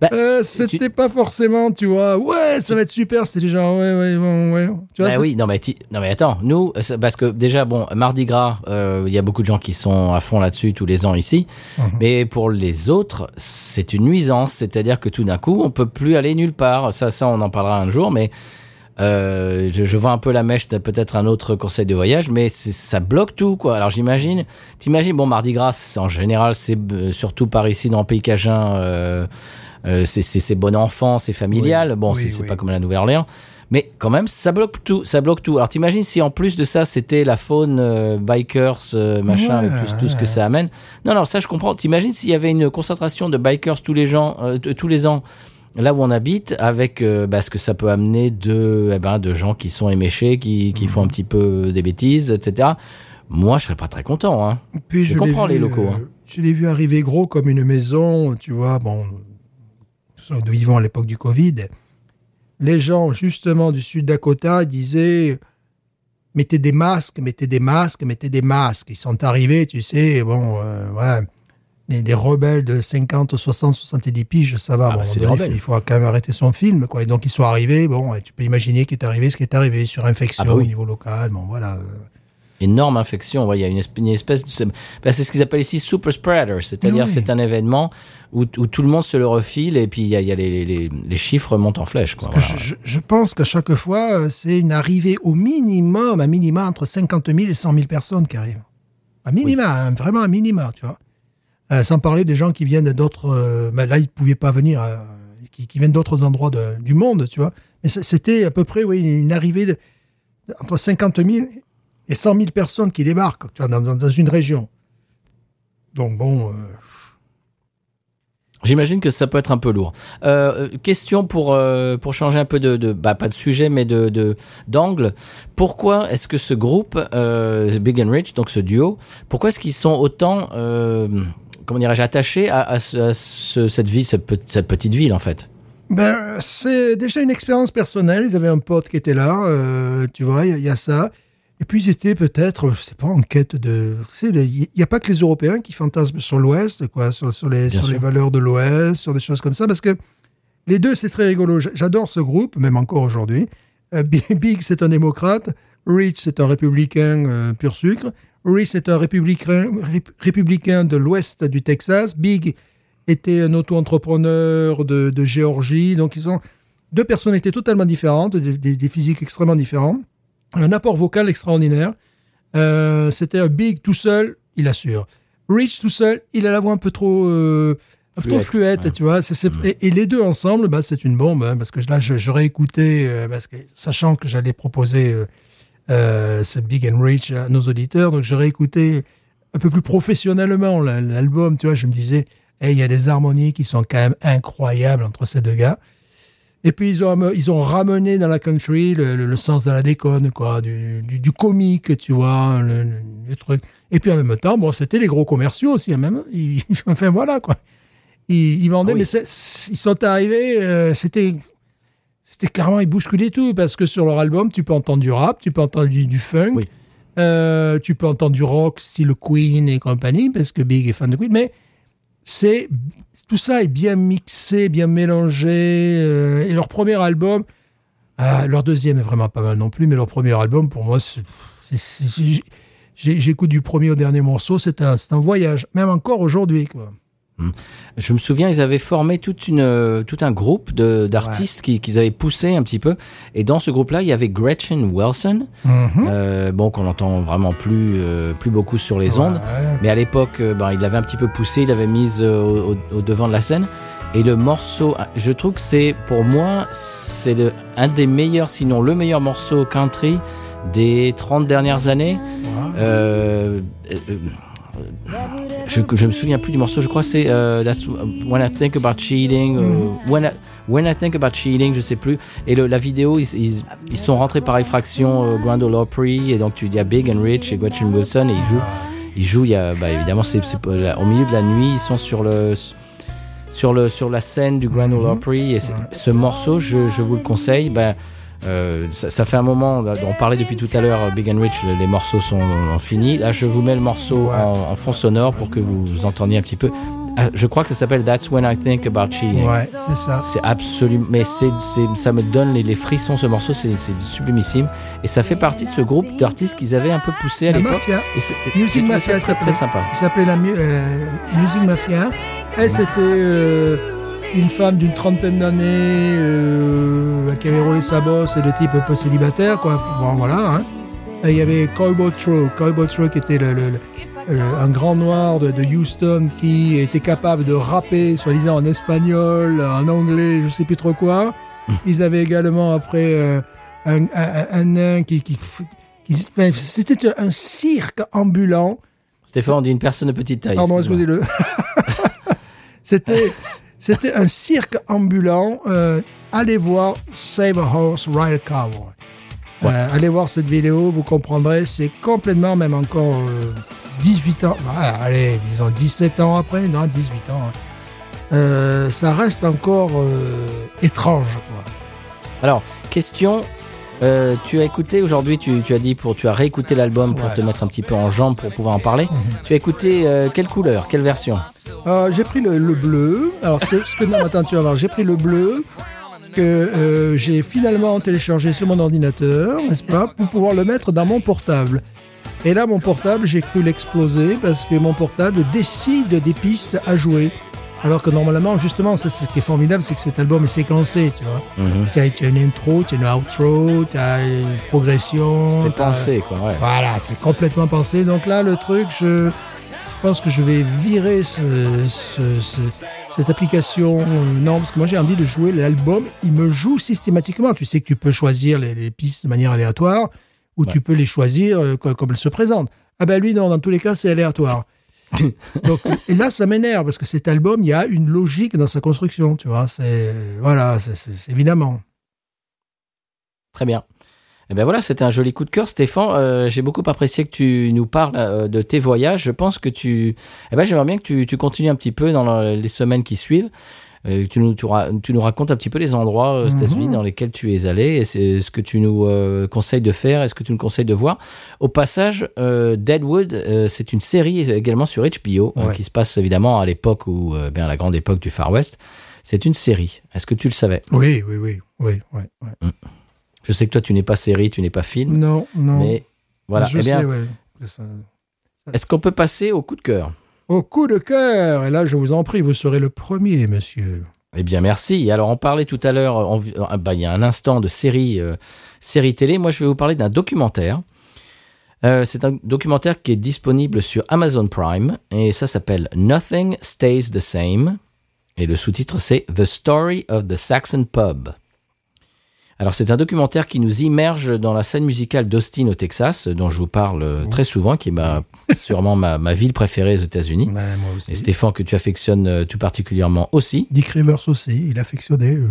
Bah, Euh, c'était pas forcément, tu vois, ouais, ça va être super. C'était genre, ouais, ouais, bon, ouais. Tu vois, Bah oui, non mais, non mais attends, nous, c'est parce que déjà, bon, Mardi Gras, euh, il y a beaucoup de gens qui sont à fond là-dessus tous les ans ici, Mhm. mais pour les autres, c'est une nuisance, c'est-à-dire que tout d'un coup, on peut plus aller nulle part. Ça, ça, on en parlera un jour, mais euh, je, je vois un peu la mèche de peut-être un autre conseil de voyage, mais ça bloque tout, quoi. Alors j'imagine, t'imagines, bon, Mardi Gras, en général, c'est euh, surtout par ici dans le pays cajun, euh, euh, c'est- bon enfant, c'est familial. Oui, bon, oui, c'est oui. pas comme la Nouvelle-Orléans. Mais quand même, ça bloque tout. Ça bloque tout. Alors t'imagines si en plus de ça, c'était la faune euh, bikers, euh, machin, Ouais, tout ce que ça amène. Non, non, ça je comprends. T'imagines s'il y avait une concentration de bikers tous les gens, tous les ans, là où on habite, avec bah, ce que ça peut amener de, eh ben, de gens qui sont éméchés, qui, qui Mhm. font un petit peu des bêtises, etc. Moi, je serais pas très content. Hein. Puis Je comprends vu, les locaux, hein. je l'ai vu arriver gros comme une maison, tu vois, bon, nous vivons à l'époque du Covid. Les gens, justement, du sud Dakota disaient mettez des masques, mettez des masques, mettez des masques. Ils sont arrivés, tu sais, bon, euh, ouais, des, des rebelles de 50, 60, 70 piges, ça va. Ah, bon, bah, donné, rebelles. Il faut quand même arrêter son film, quoi. Et donc, ils sont arrivés, bon, tu peux imaginer qu'il est arrivé ce qui est arrivé sur infection Ah bah oui. au niveau local, bon, voilà. Énorme infection. Ouais, il y a une, esp- une espèce de. bah, c'est ce qu'ils appellent ici super spreader, c'est-à-dire Oui. c'est un événement où, où tout le monde se le refile et puis il y a, il y a les, les, les chiffres montent en flèche. Quoi, voilà. Je, pense qu'à chaque fois, euh, c'est une arrivée au minimum, un minima entre 50 000 et 100 000 personnes qui arrivent. Un minima, hein, vraiment un minima, tu vois. Euh, sans parler des gens qui viennent d'autres... euh, ben là, ils ne pouvaient pas venir, euh, qui, qui viennent d'autres endroits de- du monde, tu vois. Mais c'était à peu près, oui, une arrivée de, entre 50 000 et 100 000 personnes qui débarquent, tu vois, dans, une région. Donc bon... euh, J'imagine que ça peut être un peu lourd. Euh, question pour euh, pour changer un peu de, de bah pas de sujet mais de de- d'angle. Pourquoi est-ce que ce groupe Big and Rich donc ce duo, pourquoi est-ce qu'ils sont autant comment dirais-je attachés à, à ce- à ce- cette vie cette, pe- cette petite ville en fait? Ben, c'est déjà une expérience personnelle. Ils avaient un pote qui était là, euh, tu vois, il y, a- il y a ça. Et puis ils étaient peut-être, je sais pas, en quête de. Il n'y a pas que les Européens qui fantasment sur l'Ouest, quoi, sur, sur les, sur valeurs de l'Ouest, sur des choses comme ça, parce que les deux, c'est très rigolo. J'adore ce groupe, même encore aujourd'hui. Euh, Big, c'est un démocrate. Rich, c'est un républicain euh, pur sucre. Rich, c'est un républicain, rép- républicain de l'Ouest du Texas. Big était un auto-entrepreneur de, de Géorgie. Donc, ils ont deux personnalités totalement différentes, des, des- des physiques extrêmement différents. Un apport vocal extraordinaire. Euh, C'était Big tout seul, il assure. Rich tout seul, il a la voix un peu trop, euh, un peu trop Fluette, ouais. tu vois. C'est- et, et les deux ensemble, bah, c'est une bombe, hein, parce que là, je- j'aurais écouté, euh, parce que, sachant que j'allais proposer ce Big and Rich à nos auditeurs, donc j'aurais écouté un peu plus professionnellement la- l'album, tu vois. Je me disais, hey, il y a des harmonies qui sont quand même incroyables entre ces deux gars. Et puis ils ont, ils ont ramené dans la country le, le- le sens de la déconne, quoi, du, du, du comique, tu vois, le, truc. Et puis en même temps, bon, c'était les gros commerciaux aussi, hein, même. Ils- enfin voilà, quoi. Ils, ils vendaient, Ah oui. mais ils sont arrivés, euh, c'était, c'était carrément, ils bousculaient tout, parce que sur leur album, tu peux entendre du rap, tu peux entendre du, du funk, Oui. euh, tu peux entendre du rock, style Queen et compagnie, parce que Big est fan de Queen, mais c'est tout ça est bien mixé, bien mélangé. euh, et leur premier album, Ah, leur deuxième est vraiment pas mal non plus, mais leur premier album, pour moi, j'écoute du premier au dernier morceau, c'est un, un voyage, même encore aujourd'hui. Je me souviens, ils avaient formé toute une, euh, tout un groupe de- d'artistes qui qu'ils avaient poussé un petit peu. Et dans ce groupe-là, il y avait Gretchen Wilson, Mhm. euh, bon qu'on entend vraiment plus, euh, plus beaucoup sur les ondes. Ouais. Mais à l'époque, euh, ben, il l'avait un petit peu poussé, il l'avait mise euh, au, au- au devant de la scène. Et le morceau, je trouve que c'est, pour moi, c'est le- un des meilleurs, sinon le meilleur morceau country des 30 dernières années. Euh, je, je me souviens plus du morceau, je crois que c'est euh, That's When I Think About Cheating, euh, when, I, when I Think About Cheating, je sais plus. Et le- la vidéo, ils, ils, ils sont rentrés par effraction, euh, Grand Ole Opry, et donc tu dis à Big and Rich et Gretchen Wilson, et ils jouent. Ils jouent, il y a, bah, évidemment, c'est au milieu de la nuit, ils sont sur le sur le sur la scène du Grand Ole Opry et c'est- ce morceau, je, je vous le conseille. Ben, euh, ça, ça fait un moment, on parlait depuis tout à l'heure, Big and Rich, les morceaux sont finis. Là, je vous mets le morceau Ouais. en, en fond sonore pour que vous entendiez un petit peu. Ah, Je crois que ça s'appelle That's When I Think About Cheating. Ouais, c'est ça. C'est absolument, mais c'est, ça me donne les, les frissons ce morceau, c'est, sublimissime et ça fait partie de ce groupe d'artistes qu'ils avaient un peu poussé à l'époque. Music Mafia, ça très, très sympa. Il s'appelait la euh, Music Mafia. Et c'était euh, une femme d'une trentaine d'années euh, qui avait roulé sa bosse et de type un peu célibataire, quoi. Bon, voilà. Hein. Et il y avait Cowboy Troll. Cowboy Troll qui était le, le- le- euh, un grand noir de, de Houston qui était capable de rapper, soi-disant en espagnol, en anglais, je sais plus trop quoi. Ils avaient également après euh, un, un, un nain qui... qui, qui- enfin, c'était un cirque ambulant. Stéphane dit une personne de petite taille. Pardon, excusez-le. c'était, c'était un cirque ambulant. Euh, allez voir Save a Horse, Ride a Cowboy. Euh, allez voir cette vidéo, vous comprendrez. C'est complètement, même encore euh, 18 ans, bah, allez, disons 17 ans après, non, 18 ans. hein. Euh, ça reste encore étrange. Quoi. Alors, question. Euh, tu as écouté aujourd'hui, tu, tu as dit pour, tu as réécouté l'album pour Ouais. te mettre un petit peu en jambe pour pouvoir en parler. Tu as écouté euh, quelle couleur, quelle version? Euh, j'ai pris le, le bleu. Alors, ce que, ce que- non, attends, tu vas voir. J'ai pris le bleu que j'ai finalement téléchargé sur mon ordinateur, n'est-ce pas, pour pouvoir le mettre dans mon portable. Et là, mon portable, j'ai cru l'exploser parce que mon portable décide des pistes à jouer. Alors que normalement, justement, ce qui est formidable, c'est que cet album est séquencé, tu vois. Mhm. Tu as, une intro, tu as une outro, tu as une progression. C'est pensé, quoi. Ouais. voilà, c'est complètement pensé. Donc là, le truc, je, je pense que je vais virer ce, ce- ce- cette application. Euh, Non, parce que moi, j'ai envie de jouer l'album. Il me joue systématiquement. Tu sais que tu peux choisir les, les pistes de manière aléatoire ou tu peux les choisir euh, co- comme elles se présentent. Ah ben lui, non, dans tous les cas, c'est aléatoire. Donc, et là, ça m'énerve parce que cet album, il y a une logique dans sa construction, tu vois. C'est voilà, c'est- évidemment. Très bien. Et ben voilà, c'était un joli coup de cœur, Stéphane. Euh, J'ai beaucoup apprécié que tu nous parles euh, de tes voyages. Je pense que tu, eh ben j'aimerais bien que tu, tu continues un petit peu dans le- les semaines qui suivent. Euh, tu nous, tu, ra- tu nous racontes un petit peu les endroits euh, aux États-Unis dans lesquels tu es allé et c'est ce que tu nous euh, conseilles de faire et ce que tu nous conseilles de voir. Au passage, euh, Deadwood, euh, c'est une série également sur HBO euh, Ouais. qui se passe évidemment à l'époque où, euh, bien à la grande époque du Far West. C'est une série. Est-ce que tu le savais? Oui, oui, oui, oui, oui. oui. Je sais que toi, tu n'es pas série, tu n'es pas film, Non, non. mais voilà. Je eh bien, sais, ouais, Est-ce qu'on peut passer au coup de cœur? Au coup de cœur, et là je vous en prie, vous serez le premier, monsieur. Eh bien, merci. Alors, on parlait tout à l'heure, euh, bah, il y a un instant de série, euh, série télé. Moi, je vais vous parler d'un documentaire. Euh, c'est un documentaire qui est disponible sur Amazon Prime et ça s'appelle Nothing Stays the Same. Et le sous-titre, c'est The Story of the Saxon Pub. Alors, c'est un documentaire qui nous immerge dans la scène musicale d'Austin au Texas, dont je vous parle euh, très souvent, qui est ma, sûrement ma, ma ville préférée aux États-Unis. Aussi. Et Stéphane, que tu affectionnes euh, tout particulièrement aussi. Dick Rivers aussi, il affectionnait. euh,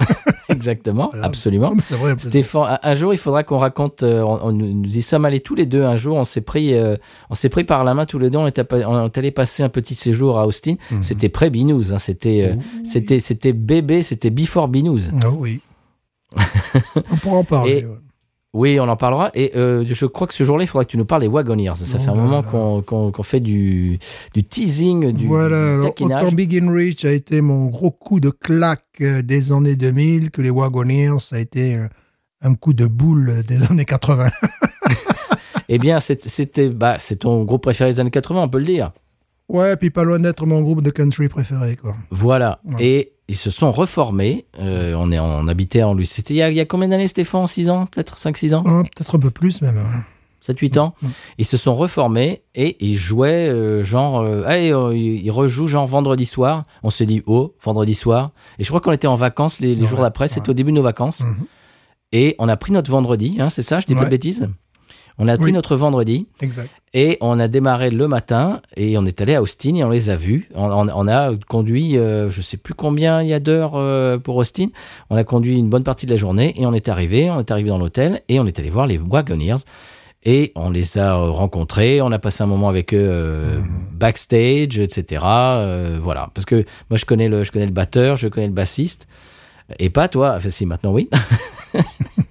Exactement, voilà. absolument. Vrai. Stéphane, un- jour, il faudra qu'on raconte. on- on- nous y sommes allés tous les deux. Un jour, on s'est pris, euh, on s'est pris par la main tous les deux. On est, appa- on est allé passer un petit séjour à Austin. Mhm. C'était pré Binous. Hein, c'était, euh, c'était, c'était bébé. C'était before Binous. Ah oui. On pourra en parler. Et- ouais. Oui, on en parlera. Et euh, je crois que ce jour-là, il faudra que tu nous parles des Wagoneers. Ça Oh fait un là moment qu'on, fait du, du teasing, du, voilà, du taquinage. autant Big in Rich a été mon gros coup de claque euh, des années 2000, que les Wagoneers, ça a été euh, un coup de boule des années 80. Eh bien, c'est- c'était, bah, c'est ton groupe préféré des années 80, on peut le dire. Ouais, puis pas loin d'être mon groupe de country préféré, quoi. Voilà. Ouais. Et ils se sont reformés. Euh, on, est, on habitait en lui. C'était il y a, il y a combien d'années, Stéphane? 6 ans Peut-être 5-6 ans? Ah, Peut-être un peu plus même. hein. 7-8 ans? Ils se sont reformés et ils jouaient euh, genre. euh, allez, euh, ils rejouent genre vendredi soir. On s'est dit, oh, vendredi soir. Et je crois qu'on était en vacances les, les Ouais, jours d'après. C'était ouais. au début de nos vacances. Mhm. Et on a pris notre vendredi, hein, c'est ça? Je dis pas de bêtises? On a pris Oui. notre vendredi. Exact. Et on a démarré le matin et on est allé à Austin et on les a vus. On, on- on a conduit, euh, je sais plus combien il y a d'heures euh, pour Austin. On a conduit une bonne partie de la journée et on est arrivé. On est arrivé dans l'hôtel et on est allé voir les Wagoneers. Et on les a euh, rencontrés, on a passé un moment avec eux euh, backstage, etc. Voilà, parce que moi je connais le, je connais le batteur, je connais le bassiste, et pas toi. Enfin si, maintenant oui.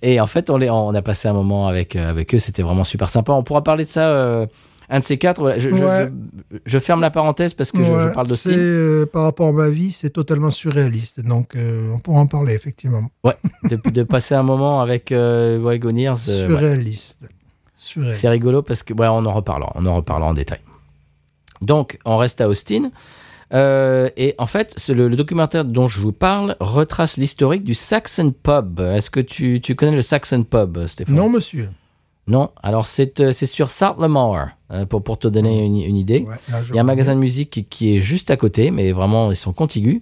Et en fait, on, les, on a passé un moment avec, euh, avec eux, c'était vraiment super sympa. On pourra parler de ça, euh, un de ces quatre. Je, je- Ouais. je- je ferme la parenthèse parce que je- je, Ouais, parle c'est, d'Austin. euh, par rapport à ma vie, c'est totalement surréaliste. Donc, euh, on pourra en parler, effectivement. De, de passer un moment avec ouais. surréaliste. Surréaliste. c'est rigolo parce que, ouais, on en reparlera, on en reparlera en détail. Donc, on reste à Austin. Euh, et en fait, le, le documentaire dont je vous parle retrace l'historique du Saxon Pub. Est-ce que tu, tu connais le Saxon Pub, Stéphane? Non, monsieur. Non. Alors, c'est euh, sur Sartlemore, euh, pour, pour te donner une, une idée. Ouais, là, je Il y a un magasin de musique qui, qui est juste à côté, mais vraiment, ils sont contigus.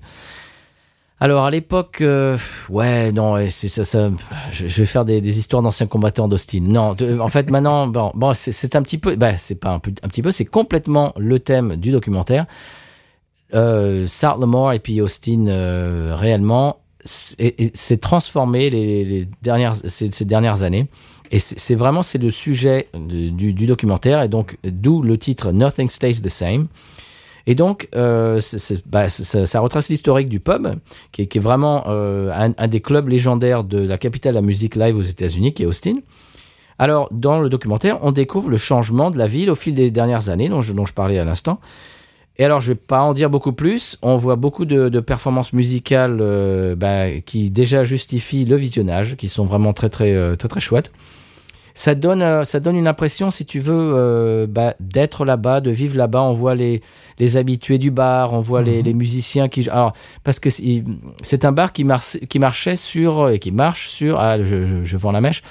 Alors, à l'époque, euh, ouais, non, ça, ça, je, je vais faire des, des histoires d'anciens combattants d'Austin. Non, de- en fait, maintenant, bon, bon c'est- un petit peu, bah, c'est pas un petit peu, c'est complètement le thème du documentaire. Euh, Sartlemore et puis Austin, euh, réellement, c'est transformé les, dernières, ces, dernières années. Et c'est vraiment c'est le sujet du, documentaire et donc d'où le titre Nothing Stays the Same. Et donc euh, bah, ça, retrace l'historique du pub, qui est, qui est vraiment euh, un, un des clubs légendaires de la capitale de la musique live aux États-Unis, qui est Austin. Alors dans le documentaire, on découvre le changement de la ville au fil des dernières années, dont je, dont je parlais à l'instant. Et alors, je vais pas en dire beaucoup plus. On voit beaucoup de, de performances musicales euh, bah, qui déjà justifient le visionnage, qui sont vraiment très très euh, très très chouettes. Ça donne euh, ça donne une impression, si tu veux, euh, bah, d'être là-bas, de vivre là-bas. On voit les les habitués du bar, on voit les, les musiciens qui alors parce que c'est un bar qui marchait sur et qui marche sur ah je, je, je vends la mèche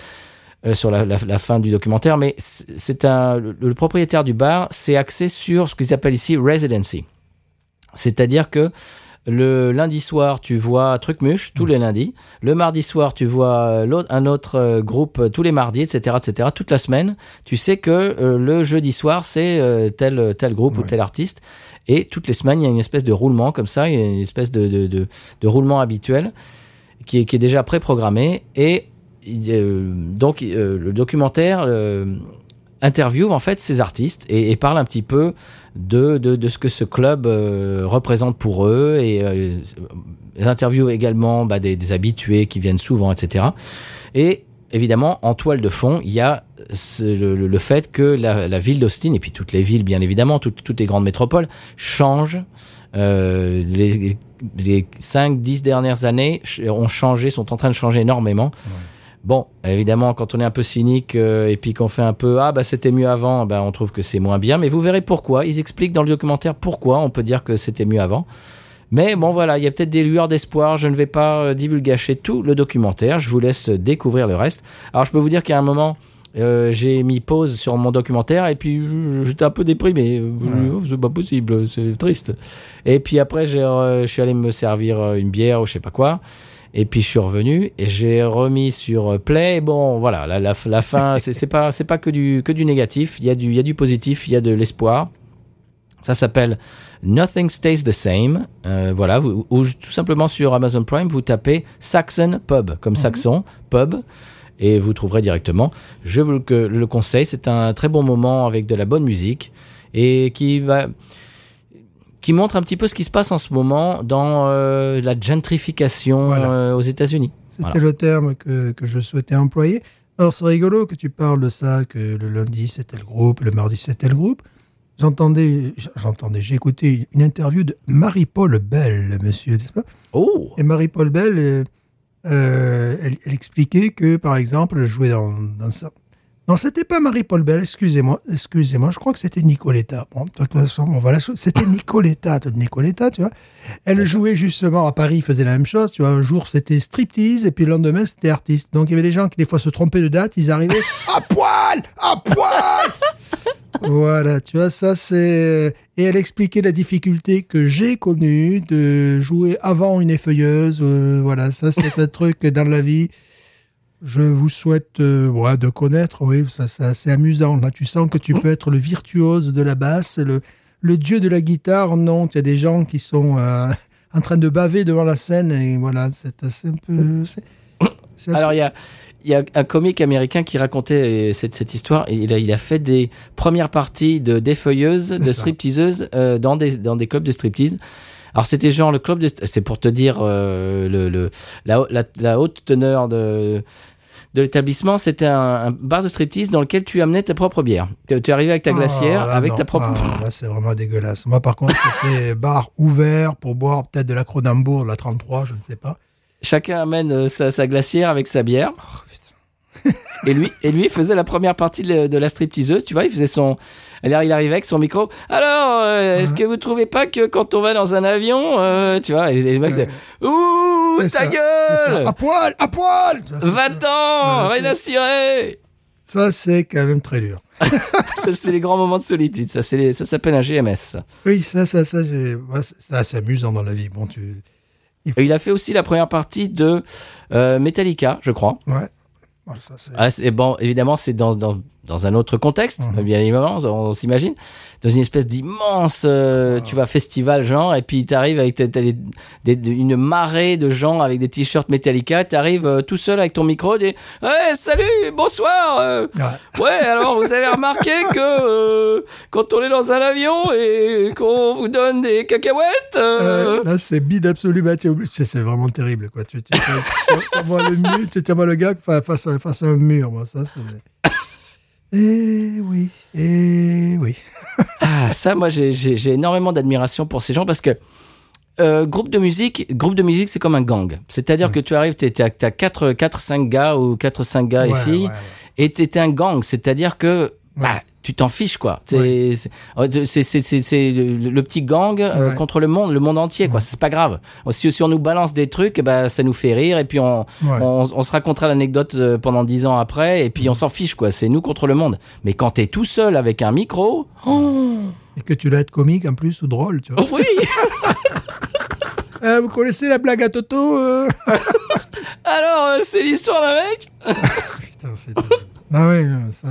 euh, sur la, la, la fin du documentaire, mais c'est un le, le propriétaire du bar s'est axé sur ce qu'ils appellent ici residency, c'est-à-dire que le lundi soir, tu vois Trucmuche tous les lundis. Le mardi soir, tu vois l'autre, un autre euh, groupe euh, tous les mardis, etc., etc. Toute la semaine, tu sais que euh, le jeudi soir, c'est euh, tel tel groupe ou tel artiste. Et toutes les semaines, il y a une espèce de roulement comme ça, il y a une espèce de, de, de, de roulement habituel qui est, qui est déjà préprogrammé. Et euh, donc, euh, le documentaire euh, interviewe en fait ces artistes et, parle un petit peu de, de, ce que ce club euh, représente pour eux. Et euh, ils interviewent également bah, des, habitués qui viennent souvent, etc. Et évidemment, en toile de fond, il y a le, fait que la, ville d'Austin, et puis toutes les villes, bien évidemment, toutes, toutes les grandes métropoles, changent. Euh, les, les 5-10 dernières années ont changé, sont en train de changer énormément. Bon, évidemment, quand on est un peu cynique euh, et puis qu'on fait un peu ah bah c'était mieux avant, bah on trouve que c'est moins bien. Mais vous verrez pourquoi. Ils expliquent dans le documentaire pourquoi on peut dire que c'était mieux avant. Mais bon voilà, il y a peut-être des lueurs d'espoir. Je ne vais pas euh, divulgacher tout le documentaire. Je vous laisse découvrir le reste. Alors je peux vous dire qu'à un moment, euh, j'ai mis pause sur mon documentaire et puis euh, j'étais un peu déprimé. Euh, oh, C'est pas possible, c'est triste. Et puis après, je suis allé me servir une bière ou je sais pas quoi. Et puis je suis revenu et j'ai remis sur euh, Play. Bon, voilà, la, la, la fin, c'est pas, c'est pas que du, que du négatif. Il y a du, il y a du positif, il y a de l'espoir. Ça s'appelle Nothing Stays the Same. Euh, voilà, vous- ou tout simplement sur Amazon Prime, vous tapez Saxon Pub, comme Saxon, pub, et vous trouverez directement. Je vous le, que- le conseille, c'est un très bon moment avec de la bonne musique et qui va qui montre un petit peu ce qui se passe en ce moment dans euh, la gentrification Voilà. euh, aux États-Unis. C'était Voilà. le terme que, que je souhaitais employer. Alors, c'est rigolo que tu parles de ça, que le lundi c'était le groupe, le mardi c'était le groupe. J'entendais, j'entendais, j'ai écouté une interview de Marie-Paul Bell, monsieur, n'est-ce pas? Oh, Et Marie-Paul Bell, euh, elle, elle expliquait que, par exemple, elle jouait dans, dans ça. Non, c'était pas Marie-Paul Bell, excusez-moi, excusez-moi, je crois que c'était Nicoletta. Bon, de toute façon, bon, voilà, c'était Nicoletta, Nicoletta, tu vois. Elle jouait justement à Paris, faisait la même chose, tu vois. Un jour, c'était striptease, et puis le lendemain, c'était artiste. Donc, il y avait des gens qui, des fois, se trompaient de date, ils arrivaient à poil, à poil! voilà, tu vois, ça c'est. Et elle expliquait la difficulté que j'ai connue de jouer avant une effeuilleuse. euh, voilà, ça c'est un truc dans la vie. Je vous souhaite euh, ouais, de connaître, oui, ça c'est assez amusant. Là, tu sens que tu peux être le virtuose de la basse, le, le dieu de la guitare. Non, il y a des gens qui sont euh, en train de baver devant la scène et voilà, c'est assez un peu. c'est- c'est un Alors, il y a, il y a un comique américain qui racontait euh, cette, cette histoire. Et il, a, il a fait des premières parties de défeuilleuses, de stripteaseuses euh, dans, des, dans des clubs de striptease. Alors, c'était genre le club de. C'est pour te dire euh, le, le, la, la, la haute teneur de. De l'établissement, c'était un, un bar de striptease dans lequel tu amenais ta propre bière. Tu, tu arrivais avec ta glacière, Ah, là, avec non. ta propre. Ah, là, c'est vraiment dégueulasse. Moi, par contre, c'était bar ouvert pour boire peut-être de la Cronenbourg, de la 33, je ne sais pas. Chacun amène euh, sa, sa glacière avec sa bière. Et lui, et lui faisait la première partie de, de la stripteaseuse, tu vois, il faisait son, alors il arrivait avec son micro. Alors, euh, est-ce que vous trouvez pas que quand on va dans un avion, euh, tu vois, et les mecs, Ouais. ouh, ta ça, ça. gueule, À poil, à poil va-t'en, rien à cirer. Ça, c'est quand même très dur. ça, c'est les grands moments de solitude. Ça, c'est ça s'appelle un GMS. ça. Oui, ça, ça, ça, ouais, c'est c'est amusant dans la vie. Bon, tu. Et il a fait aussi la première partie de euh, Metallica, je crois. Ouais. Voilà. Ah, c'est- bon, évidemment, c'est dans, dans, dans un autre contexte, Mhm. bien évidemment, on, on s'imagine. Dans une espèce d'immense, euh, tu vois, festival, genre, et puis t'arrives avec des- des- une marée de gens avec des t-shirts Metallica, t'arrives euh, tout seul avec ton micro, des Ouais, salut, bonsoir euh, Ouais. Ouais, alors vous avez remarqué que euh, quand on est dans un avion et qu'on vous donne des cacahuètes, là, c'est bide absolu. Bah, c'est vraiment terrible, quoi. Tu, tu, tu, vois le mur, tu, vois le gars fa- face à, face à un mur, moi, ça, c'est. Eh oui, eh oui. Ah, ça, moi, j'ai- énormément d'admiration pour ces gens parce que euh, groupe de musique, groupe de musique, c'est comme un gang. C'est-à-dire que tu arrives, tu as 4, 4, 5 gars ou 4, 5 gars et filles, ouais. et tu un gang. C'est-à-dire que bah, tu t'en fiches, quoi. C'est le, petit gang euh, Ouais. contre le monde, le monde entier, quoi. C'est pas grave. Si, si on nous balance des trucs, bah, ça nous fait rire, et puis on, on, on se racontera l'anecdote euh, pendant 10 ans après, et puis on s'en fiche, quoi. C'est nous contre le monde. Mais quand t'es tout seul avec un micro, oh, Et que tu dois être comique en plus ou drôle, tu vois. oui! Euh, vous connaissez la blague à Toto euh Alors, c'est l'histoire d'un mec Putain, c'est. ah ouais, ça.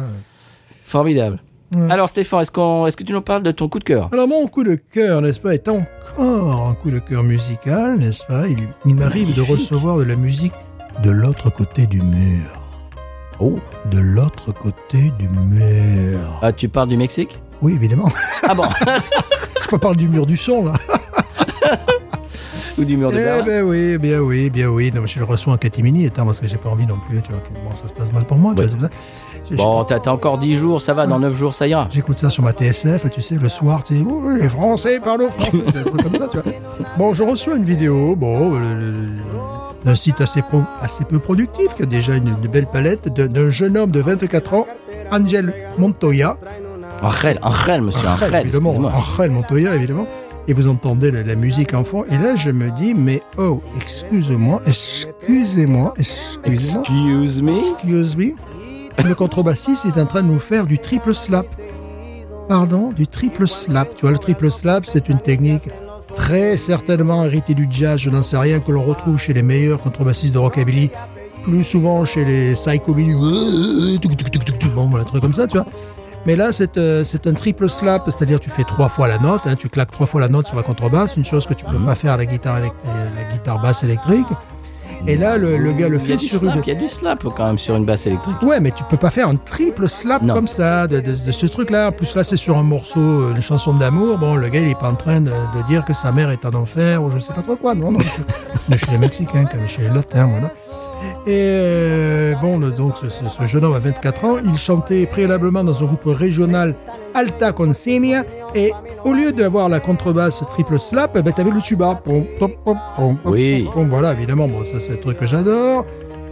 Formidable. Ouais. Alors, Stéphane, est-ce qu'on, est-ce que tu nous parles de ton coup de cœur? Alors mon coup de cœur, n'est-ce pas, est encore un coup de cœur musical, n'est-ce pas? Il, il m'arrive de recevoir de la musique de l'autre côté du mur. Oh. De l'autre côté du mur. Ah, tu parles du Mexique? Oui, évidemment. Ah bon? Je parle du mur du son, là. Ou du mur de Eh Berlin ben oui, bien oui, bien oui. Non, mais je le reçois en catimini, étant parce que j'ai pas envie non plus, tu vois. que, Bon, ça se passe mal pour moi, tu Ouais. vois, c'est ça. Je- Bon, t'as, encore 10 jours, ça va, dans 9 jours, ça ira. J'écoute ça sur ma TSF, tu sais, le soir, tu sais, Ouh, les Français parlent français, des trucs comme ça, tu vois. Bon, je reçois une vidéo, bon, d'un site assez, pro- assez peu productif, qui a déjà une, une belle palette, d'un jeune homme de 24 ans, Angel Montoya. Angel, Angel, monsieur, Angel, évidemment, excuse-moi. Angel Montoya, évidemment. Et vous entendez la, la musique en fond. Et là, je me dis, mais oh, excusez-moi, excusez-moi, excusez-moi. Excuse me Excuse me. Le contrebassiste est en train de nous faire du triple slap. Pardon, du triple slap. Tu vois, le triple slap, c'est une technique très certainement héritée du jazz, je n'en sais rien, que l'on retrouve chez les meilleurs contrebassistes de rockabilly, plus souvent chez les psychobilly. Bon, voilà, un truc comme ça, tu vois. Mais là, c'est euh, un triple slap, c'est-à-dire tu fais trois fois la note, hein, tu claques trois fois la note sur la contrebasse, une chose que tu peux pas faire à la guitare, euh, la guitare basse électrique. Et là, le, le gars le fait du sur slap, une... il y a du slap quand même sur une basse électrique. Ouais, mais tu peux pas faire un triple slap Non. comme ça, de, de- de ce truc-là. En plus, là, c'est sur un morceau, euh, une chanson d'amour. Bon, le gars, il est pas en train de, de dire que sa mère est en enfer ou je sais pas trop quoi. Non, non. je- mais chez les Mexicains, comme chez les Latins, voilà. Et bon, le- donc ce, jeune homme a 24 ans, il chantait préalablement dans un groupe régional Alta Consigna. Et au lieu d'avoir la contrebasse triple slap, eh ben, t'avais le tuba. Oui. Voilà, évidemment, bon, ça c'est un truc que j'adore.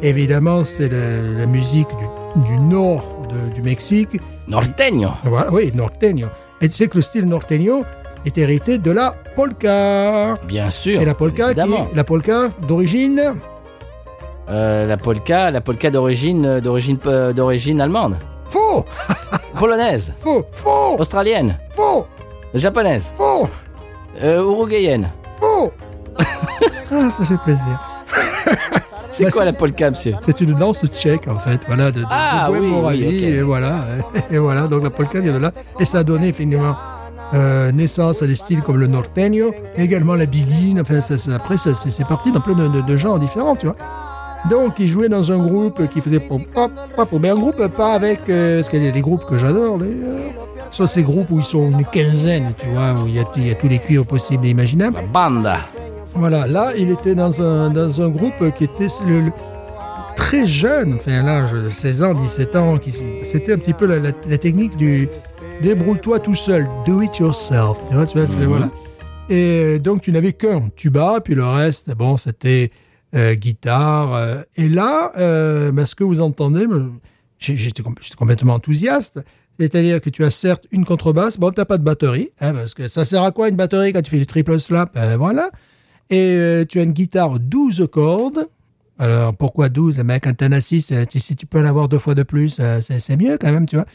Évidemment, c'est la, la musique du, du nord de- du Mexique. Norteño. Voilà, oui, norteño. Et tu sais que le style norteño est hérité de la polka. Bien sûr. Et la polka, qui évidemment. la polka d'origine Euh, la polka, la polka d'origine, euh, d'origine, euh, d'origine allemande, faux, polonaise, faux, faux, australienne, faux, japonaise, faux, euh, uruguayenne. faux. ah, ça fait plaisir. C'est Bah, quoi la polka, monsieur? C'est une danse tchèque en fait, voilà, de, de, Ah, de oui, oui, Moravie, ok. et voilà, et voilà, donc la polka vient de là, et ça a donné finalement euh, naissance à des styles comme le norteño, également la biguine, enfin ça, ça- après c'est parti dans plein de, de, de genres différents, tu vois. Donc il jouait dans un groupe qui faisait pop pop pop, mais un groupe pas avec, euh, parce qu'il y a des groupes que j'adore d'ailleurs, soit ces groupes où ils sont une quinzaine, tu vois, où il y a, il y a tous les cuivres possibles et imaginables. La banda. Voilà, là, il était dans un, dans un groupe qui était le, le- très jeune, enfin là, je- 16 ans, 17 ans, qui, c'était un petit peu la, la- la technique du débrouille-toi tout seul, do it yourself, tu vois, tu vois, voilà. Et donc, tu n'avais qu'un tuba, puis le reste, bon, c'était euh, guitare. euh, et là, euh, ben, ce que vous entendez, j'étais com- j'étais complètement enthousiaste. C'est-à-dire que tu as certes une contrebasse, bon, t'as pas de batterie, hein, parce que ça sert à quoi une batterie quand tu fais du triple slap? Ben, Voilà. Et euh, tu as une guitare 12 cordes. Alors, pourquoi 12 Mais quand t'en as 6, euh, tu- si tu peux en avoir deux fois de plus, euh, c'est mieux quand même, tu vois.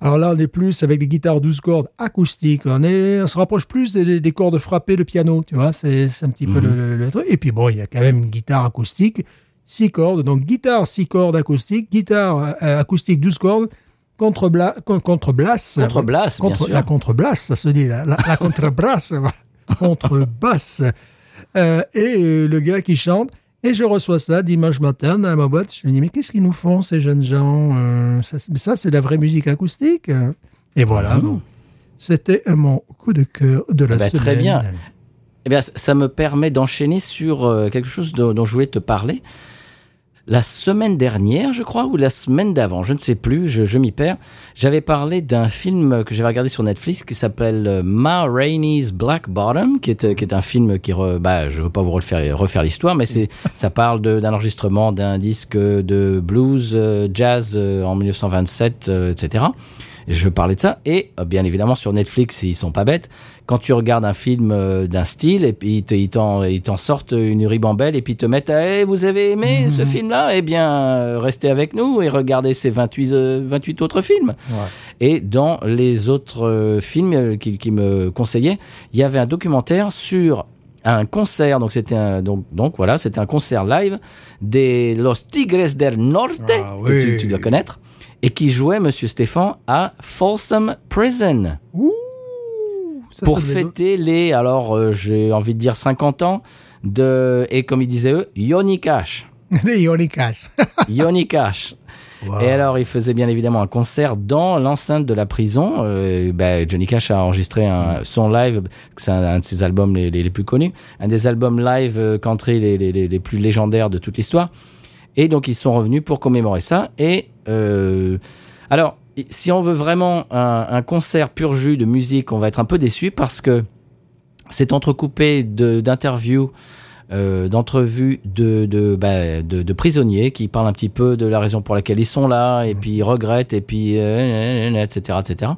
Alors là, on est plus avec des guitares 12 cordes acoustiques. On, est, on se rapproche plus des, des cordes frappées de piano, tu vois. C'est c'est un petit peu le, le- le truc. Et puis bon, il y a quand même une guitare acoustique, 6 cordes. Donc guitare 6 cordes acoustique, guitare euh, acoustique 12 cordes, contrebla, con- contreblasse. Contrebasse, bien Contre- sûr. La contrebasse, ça se dit, la, la, la contrebasse. voilà. contrebasse. Euh, et euh, le gars qui chante. Et je reçois ça dimanche matin dans ma boîte. Je me dis, mais qu'est-ce qu'ils nous font, ces jeunes gens Euh, ça, c'est- Ça, c'est la vraie musique acoustique. Et voilà. donc, C'était mon coup de cœur de la Ah bah, semaine. très bien. Eh bien, ça- me permet d'enchaîner sur euh, quelque chose dont, dont je voulais te parler. La semaine dernière, je crois, ou la semaine d'avant, je ne sais plus, je, je m'y perds. J'avais parlé d'un film que j'avais regardé sur Netflix qui s'appelle euh, Ma Rainey's Black Bottom, qui est, euh, qui est un film qui, re- bah, je veux pas vous refaire, refaire l'histoire, mais c'est, ça parle d'un enregistrement d'un disque de blues, euh, jazz euh, en 1927, euh, etc. Je parlais de ça. Et euh, bien évidemment, sur Netflix, ils sont pas bêtes. Quand tu regardes un film euh, d'un style, et puis ils te- ils t'en, sortent une ribambelle, et puis ils te mettent Eh, Vous avez aimé ce film-là? Eh bien, euh, restez avec nous et regardez ces 28, euh, 28 autres films. Et dans les autres films qu'il qui me conseillait, il y avait un documentaire sur un concert. Donc, c'était un, donc, donc voilà, c'était un concert live des Los Tigres del Norte, Ah que tu dois connaître, et qui jouait, Monsieur Stéphane, à Folsom Prison Ouh, ça, pour ça fêter les, alors euh, j'ai envie de dire 50 ans de, et comme ils disaient eux, Yoni Cash. Les Yoni Cash. Yoni Cash. Wow. Et alors, il faisait bien évidemment un concert dans l'enceinte de la prison. Euh, ben, Johnny Cash a enregistré un, son live, c'est un, un de ses albums les, les, les plus connus, un des albums live euh, country les, les plus légendaires de toute l'histoire. Et donc, ils sont revenus pour commémorer ça. Et euh, alors, si on veut vraiment un, un concert pur jus de musique, on va être un peu déçu parce que c'est entrecoupé d'interviews, euh, d'entrevues de, de, bah, de, de prisonniers qui parlent un petit peu de la raison pour laquelle ils sont là, et puis ils regrettent, et puis euh, etc., etc.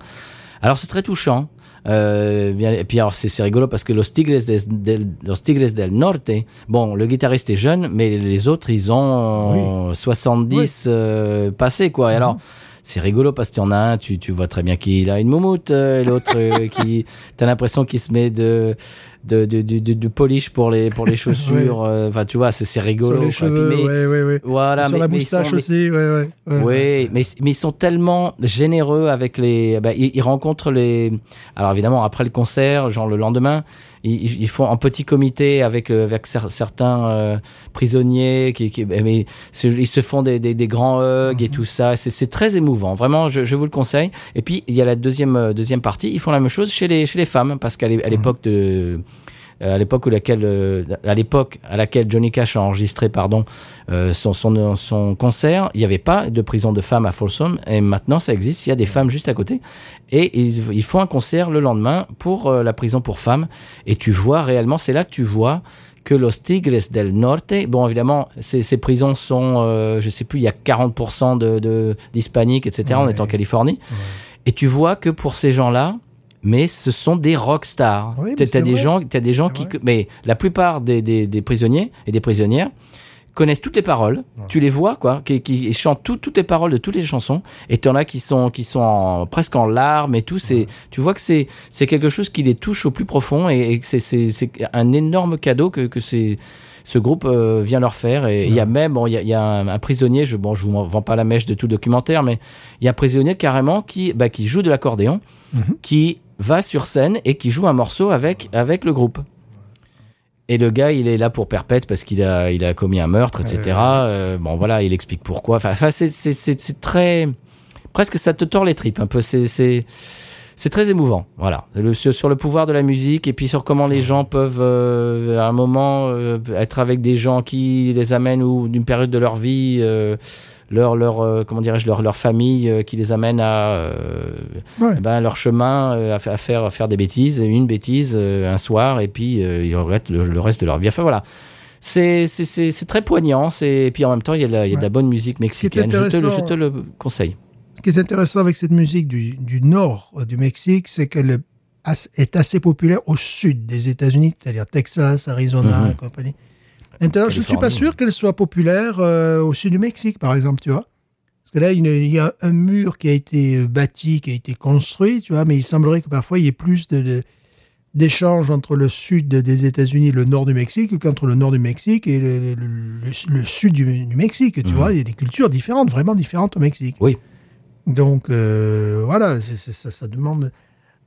Alors c'est très touchant. Euh, et puis alors c'est rigolo parce que Los Tigres del, Los Tigres del Norte, bon, le guitariste est jeune, mais les autres ils ont 70 euh, passés quoi. Et alors c'est rigolo parce qu'il y en a un, tu, tu vois très bien qu'il a une moumoute, euh, et l'autre euh, qui, t'as l'impression qu'il se met de de, de, de, de- de polish pour les pour les chaussures. euh, Enfin, tu vois, c'est rigolo. Sur les cheveux, mais- ouais, ouais. Voilà, Sur mais, la mais ils moustache sont- aussi, ouais, ouais. mais, mais ils sont tellement généreux avec les. bah, ils, ils rencontrent les. Alors évidemment, après le concert, genre le lendemain, ils, ils font un petit comité avec, euh, avec cer- certains euh, prisonniers qui, qui mais ils se font des, des, des grands hugs et tout ça. C'est très émouvant. Vraiment, je, je vous le conseille. Et puis il y a la deuxième deuxième partie. Ils font la même chose chez les chez les femmes parce qu'à à l'époque de à l'époque où laquelle, euh, à l'époque à laquelle Johnny Cash a enregistré, pardon, euh, son, son, son concert, il n'y avait pas de prison de femmes à Folsom, et maintenant ça existe. Il y a des femmes juste à côté, et ils, ils font un concert le lendemain pour euh, la prison pour femmes, et tu vois réellement, c'est là que tu vois que Los Tigres del Norte, bon évidemment, ces, ces prisons sont, euh, je sais plus, il y a 40% de, de d'hispaniques, etc. On Ouais. est en Californie, et tu vois que pour ces gens-là, mais ce sont des rockstars. Oui, t'as, t'as des gens, t'as des gens C'est qui, vrai. mais la plupart des, des, des prisonniers et des prisonnières connaissent toutes les paroles. Tu les vois, quoi, qui, qui chantent tout- toutes les paroles de toutes les chansons. Et t'en as qui sont, qui sont en- presque en larmes et tout. C'est, tu vois que c'est, c'est quelque chose qui les touche au plus profond et, et que c'est, c'est, c'est un énorme cadeau que, que c'est, ce groupe euh, vient leur faire. Et il y a même, bon, il y a, y a un, un prisonnier, je, bon, je vous vends pas la mèche de tout documentaire, mais il y a un prisonnier carrément qui, bah, qui joue de l'accordéon, qui va sur scène et qui joue un morceau avec, avec le groupe. Et le gars, il est là pour perpète parce qu'il a, il a commis un meurtre, etc. Euh, bon, voilà, il explique pourquoi. Enfin, c'est, très, presque ça te tord les tripes un peu. C'est, très émouvant. Voilà, le, sur, sur le pouvoir de la musique et puis sur comment les gens peuvent, euh, à un moment, euh, être avec des gens qui les amènent ou d'une période de leur vie. Leur, leur euh, comment dirais-je leur, leur famille euh, qui les amène à euh, Ouais. eh ben, leur chemin à, fa- à faire à faire des bêtises une bêtise un soir et puis ils regrettent le, le reste de leur vie enfin voilà c'est c'est- c'est c'est très poignant c'est et puis en même temps il y a de la, il y a de la bonne musique mexicaine je te, le- je te le conseille Ce qui est intéressant avec cette musique du, du nord du Mexique, c'est qu'elle est assez populaire au sud des États-Unis, c'est-à-dire Texas, Arizona Mhm. et compagnie. Maintenant, je ne suis pas sûr qu'elle soit populaire euh, au sud du Mexique, par exemple, tu vois. Parce que là, il y a- un mur qui a été euh, bâti, qui a été construit, tu vois, mais il semblerait que parfois il y ait plus de, d'échanges entre le sud des États-Unis et le nord du Mexique qu'entre le nord du Mexique et le, le- le- le sud du, du Mexique, tu vois. Il y a des cultures différentes, vraiment différentes au Mexique. oui Donc euh, voilà, ça demande,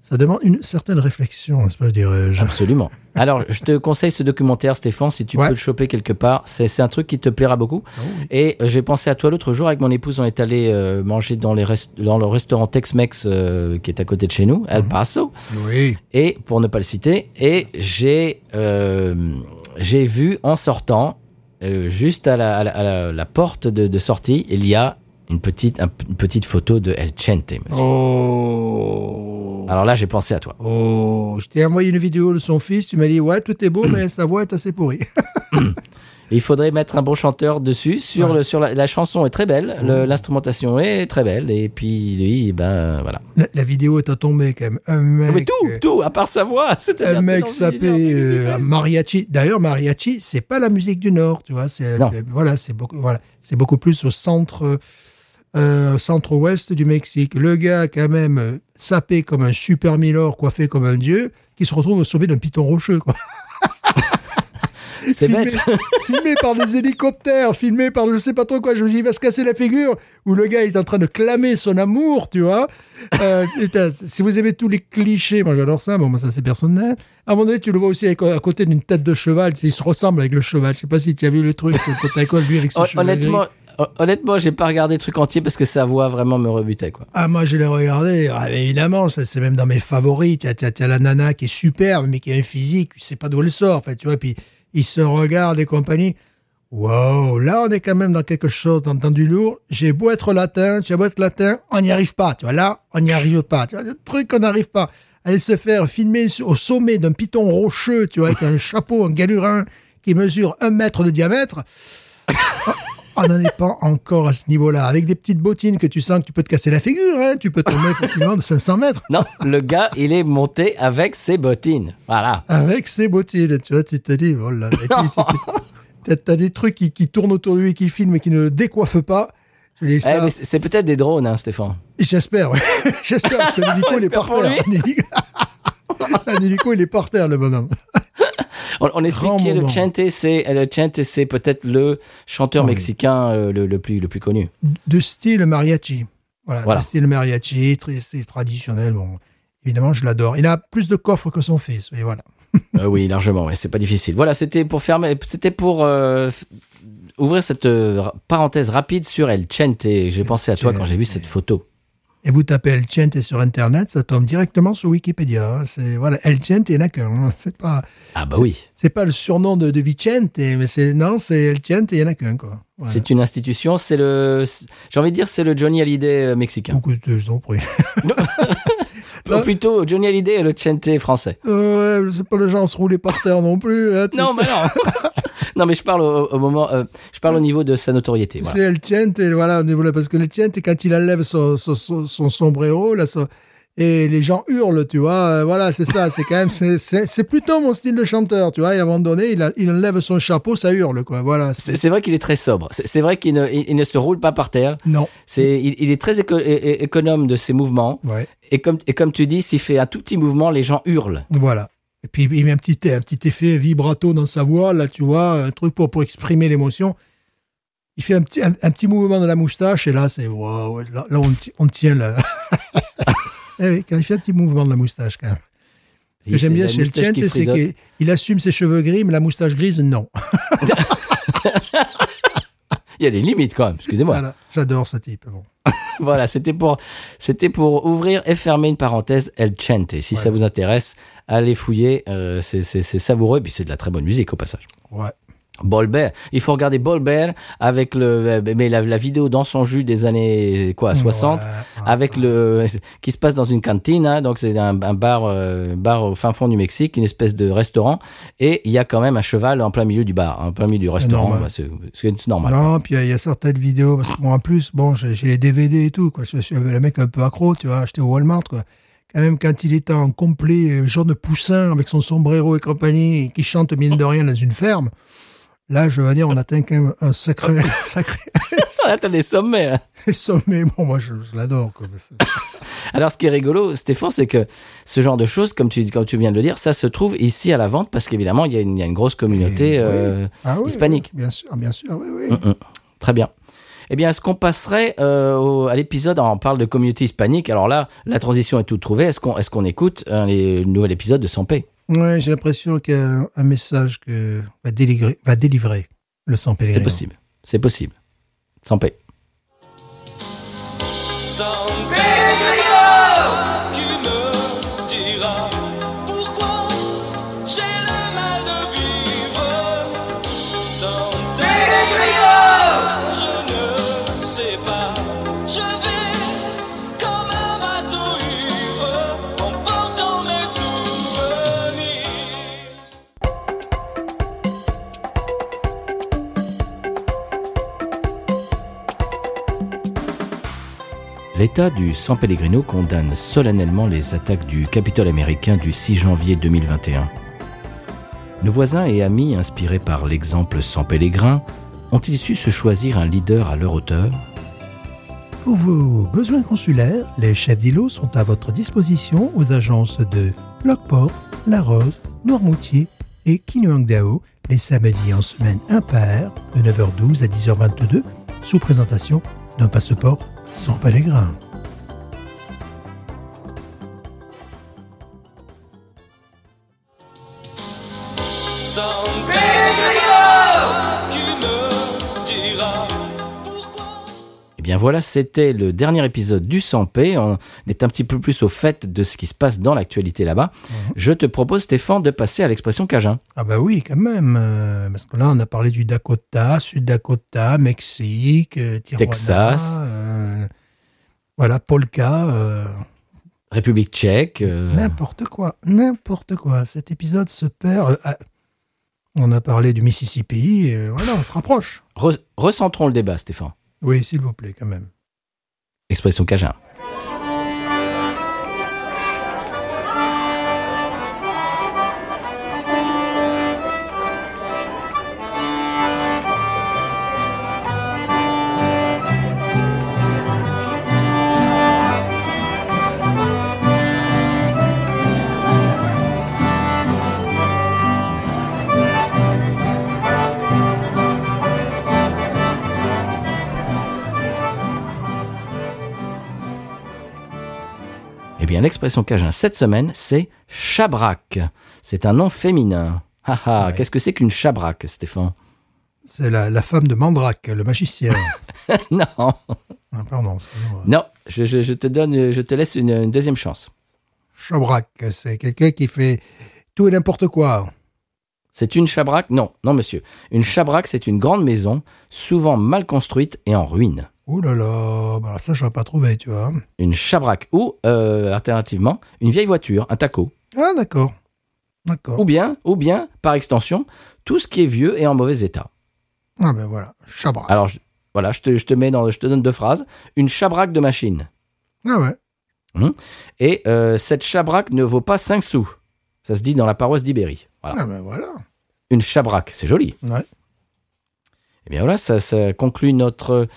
ça demande une certaine réflexion, n'est-ce pas, dirais-je? absolument alors je te conseille ce documentaire Stéphane si tu Ouais. peux le choper quelque part c'est un truc qui te plaira beaucoup Et euh, j'ai pensé à toi l'autre jour avec mon épouse, on est allé euh, manger dans, les rest- dans le restaurant Tex-Mex euh, qui est à côté de chez nous, El Paso. Oui. Et pour ne pas le citer, et j'ai euh, j'ai vu en sortant, juste à la, à la- à la- la porte de, de sortie, il y a une petite, un- une petite photo de El Chente. monsieur. Oh. Alors là, j'ai pensé à toi. Oh. Je t'ai envoyé une vidéo de son fils, tu m'as dit, ouais, tout est beau, mais sa voix est assez pourrie. Il faudrait mettre un bon chanteur dessus. Sur, Ouais. le, sur la, la chanson est très belle, le- l'instrumentation est très belle, et puis lui, ben voilà. la, la vidéo est à tomber quand même. Un mec. Mais tout, euh, tout, à part sa voix. Un mec vidéo, euh, mariachi. D'ailleurs, mariachi, c'est pas la musique du Nord, tu vois. C'est Non. voilà, c'est beaucoup, voilà, c'est beaucoup plus au centre, euh, centre-ouest du Mexique. Le gars, quand même, sapé comme un super Milord, coiffé comme un dieu, qui se retrouve au sommet d'un piton rocheux, quoi. C'est filmé, bête. filmé par des hélicoptères, filmé par je sais pas trop quoi. Je me suis dit, il va se casser la figure. Où le gars est en train de clamer son amour, tu vois. Euh, si vous aimez tous les clichés, moi j'adore ça. Bon, moi, ça c'est personnel. À un moment donné, tu le vois aussi avec- à côté d'une tête de cheval. tu sais, Il se ressemble avec le cheval. Je sais pas si tu as vu le truc sur le côte à côte, lui avec son Honnêtement, gris. hon- honnêtement, j'ai pas regardé le truc entier parce que sa voix vraiment me rebutait quoi. Ah, moi, je l'ai regardé. Ah, évidemment, ça, c'est même dans mes favoris. Tu as, as- la nana qui est superbe, mais qui a un physique, tu sais pas d'où elle sort, en fait, tu vois. Puis, ils se regardent et compagnie. Wow, là, on est quand même dans quelque chose, dans, dans du lourd. J'ai beau être latin, tu as beau être latin, on n'y arrive pas, tu vois. Là, on n'y arrive pas. Tu vois, le truc qu'on n'arrive pas. Aller se faire filmer au sommet d'un piton rocheux, tu vois, avec un chapeau, un galurin qui mesure un mètre de diamètre. On n'en est pas encore à ce niveau-là. Avec des petites bottines que tu sens que tu peux te casser la figure, hein. Tu peux tomber facilement de 500 mètres. Non, le gars, il est monté avec ses bottines. Voilà. Avec ses bottines, tu vois, tu te dis, oh là là. T'as des trucs qui, qui tournent autour de lui, qui filment et qui ne le décoiffent pas. Eh, c'est peut-être des drones, hein, Stéphane. J'espère, ouais. J'espère, parce que l'hélico, il est par terre. il est par terre, le bonhomme. On, on explique Grand qui est le moment. Chente, c'est le Chente, c'est peut-être le chanteur oui. mexicain euh, le, le plus le plus connu. De style mariachi. Voilà, Voilà. de style mariachi, très, c'est traditionnel. Bon, évidemment, je l'adore. Il a plus de coffres que son fils, et voilà. Euh, oui, largement. Ouais, c'est pas difficile. Voilà, c'était pour fermer, c'était pour euh, ouvrir cette euh, parenthèse rapide sur El Chente. J'ai pensé à toi quand j'ai vu cette photo. Et vous tapez El Chente sur Internet, ça tombe directement sur Wikipédia. hein. C'est voilà, El Chente, il n'y en a qu'un. hein. C'est pas, Ah bah oui. c'est pas le surnom de, de Vicente, mais c'est non, c'est El Chente, il n'y en a qu'un quoi. Voilà. C'est une institution, c'est le, j'ai envie de dire, c'est le Johnny Hallyday euh, mexicain. Beaucoup de gens pris. Ou plutôt, Johnny Hallyday est le Chente français. ouais, c'est pas le genre à se rouler par terre non plus. hein, Non, mais non. non, mais je parle au, au moment, euh, je parle au niveau de sa notoriété. voilà. C'est El Chente, voilà, au niveau parce que El Chente, quand il enlève son, son, son, son sombrero, là, et les gens hurlent, tu vois, euh, voilà, c'est ça, c'est quand même, c'est- plutôt mon style de chanteur, tu vois, et à un moment donné, il, a- il enlève son chapeau, ça hurle, quoi, voilà. C'est vrai qu'il est très sobre. C'est vrai qu'il ne, il, il ne se roule pas par terre. Non, C'est, il, il est très éco- économe de ses mouvements. ouais, Et comme, et comme tu dis, s'il fait un tout petit mouvement, les gens hurlent. voilà. Et puis, il met un petit, un petit effet vibrato dans sa voix, là, tu vois, un truc pour, pour exprimer l'émotion. Il fait un petit, un, un petit mouvement de la moustache, et là, c'est, waouh, là, là, on, on tient, là. Eh oui, quand il fait un petit mouvement de la moustache, quand même. Ce que j'aime bien chez qui c'est qu'il il assume ses cheveux gris, mais la moustache grise, non. Il y a des limites quand même, excusez-moi. Voilà, j'adore ce type. Bon. Voilà, c'était pour, c'était pour ouvrir et fermer une parenthèse El Chente. Si ça vous intéresse, allez fouiller, euh, c'est, c'est, c'est savoureux, et puis c'est de la très bonne musique au passage. Ouais. Bolbert, il faut regarder Bolbert avec le, mais la, la vidéo dans son jus des années quoi 60, Ouais, ouais, avec le qui se passe dans une cantine, hein, donc c'est un, un bar, euh, bar au fin fond du Mexique, une espèce de restaurant, et il y a quand même un cheval en plein milieu du bar, en plein milieu du restaurant. normal. Bah, c'est, c'est normal. Non, puis il y a- il y, a certaines vidéos, parce que moi, en plus, bon, j'ai j'ai les DVD et tout, quoi. Je suis le mec un peu accro, tu vois, acheté au Walmart, quoi. Même, quand il est en complet euh, jaune poussin, avec son sombrero et compagnie, et qui chante mine de rien dans une ferme, là, je veux dire, on atteint quand même un sacré, sacré Ah, t'as des sommets. hein. sommet. Bon, moi, je, je l'adore, Alors, ce qui est rigolo, Stéphane, c'est que ce genre de choses, comme tu, comme tu viens de le dire, ça se trouve ici à la vente parce qu'évidemment, il y, a une- il y a une grosse communauté Et euh, Ah oui, hispanique. oui, bien sûr, bien sûr, oui, oui. Mm, mm. Très bien. Eh bien, est-ce qu'on passerait euh, au- à l'épisode, on parle de communauté hispanique, alors là, la transition est toute trouvée, est-ce qu'on est qu'on écoute un les- nouvel épisode de Sans paix Ouais, j'ai l'impression qu'il y a un, un message que va délivrer, va délivrer le sang C'est possible, c'est possible. Sans L'État du San Pellegrino condamne solennellement les attaques du Capitole américain du 6 janvier 2021. Nos voisins et amis, inspirés par l'exemple San Pellegrin, ont-ils su se choisir un leader à leur hauteur? Pour vos besoins consulaires, les chefs d'îlot sont à votre disposition aux agences de Lockport, La Rose, Noirmoutier et Kinuangdao les samedis en semaine impaire de 9h12 à 10h22 sous présentation d'un passeport sans pourquoi? Eh bien voilà, c'était le dernier épisode du Sans paix. On est un petit peu plus au fait de ce qui se passe dans l'actualité là-bas. Je te propose, Stéphane, de passer à l'expression Cajun. Ah bah oui, quand même, euh, parce que là on a parlé du Dakota, Sud-Dakota, Mexique, euh, Tijuana, Texas. euh, voilà, Polka, euh, République tchèque. euh, n'importe quoi, n'importe quoi. Cet épisode se perd. euh, ah, on a parlé du Mississippi, euh, voilà, on se rapproche. re- recentrons le débat, Stéphane. Oui, s'il vous plaît, quand même. Expression Cajun. L'expression Cajun cette semaine, c'est chabrac. C'est un nom féminin. Ah ah, Ouais. qu'est-ce que c'est qu'une chabrac, Stéphane? C'est la, la femme de Mandrake, le magicien. non, ah, pardon, non, je, je- je te donne, je te laisse une, une deuxième chance. Chabrak, c'est quelqu'un qui fait tout et n'importe quoi. C'est une chabraque Non, non, monsieur. Une chabraque, c'est une grande maison, souvent mal construite et en ruine. Ouh là là, bah ça, je n'aurais pas trouvé, tu vois. Une chabraque ou, euh, alternativement, une vieille voiture, un taco. Ah, d'accord. D'accord. Ou bien, ou bien, par extension, tout ce qui est vieux et en mauvais état. Ah, ben voilà, Chabrak. Alors, je- voilà, je te, je te mets dans, je te donne deux phrases. Une chabraque de machine. Ah ouais. Et euh, cette chabraque ne vaut pas 5 sous. Ça se dit dans la paroisse d'Ibérie. Voilà. Ah ben voilà. Une chabraque, c'est joli. Ouais. Eh bien voilà, ça, ça conclut notre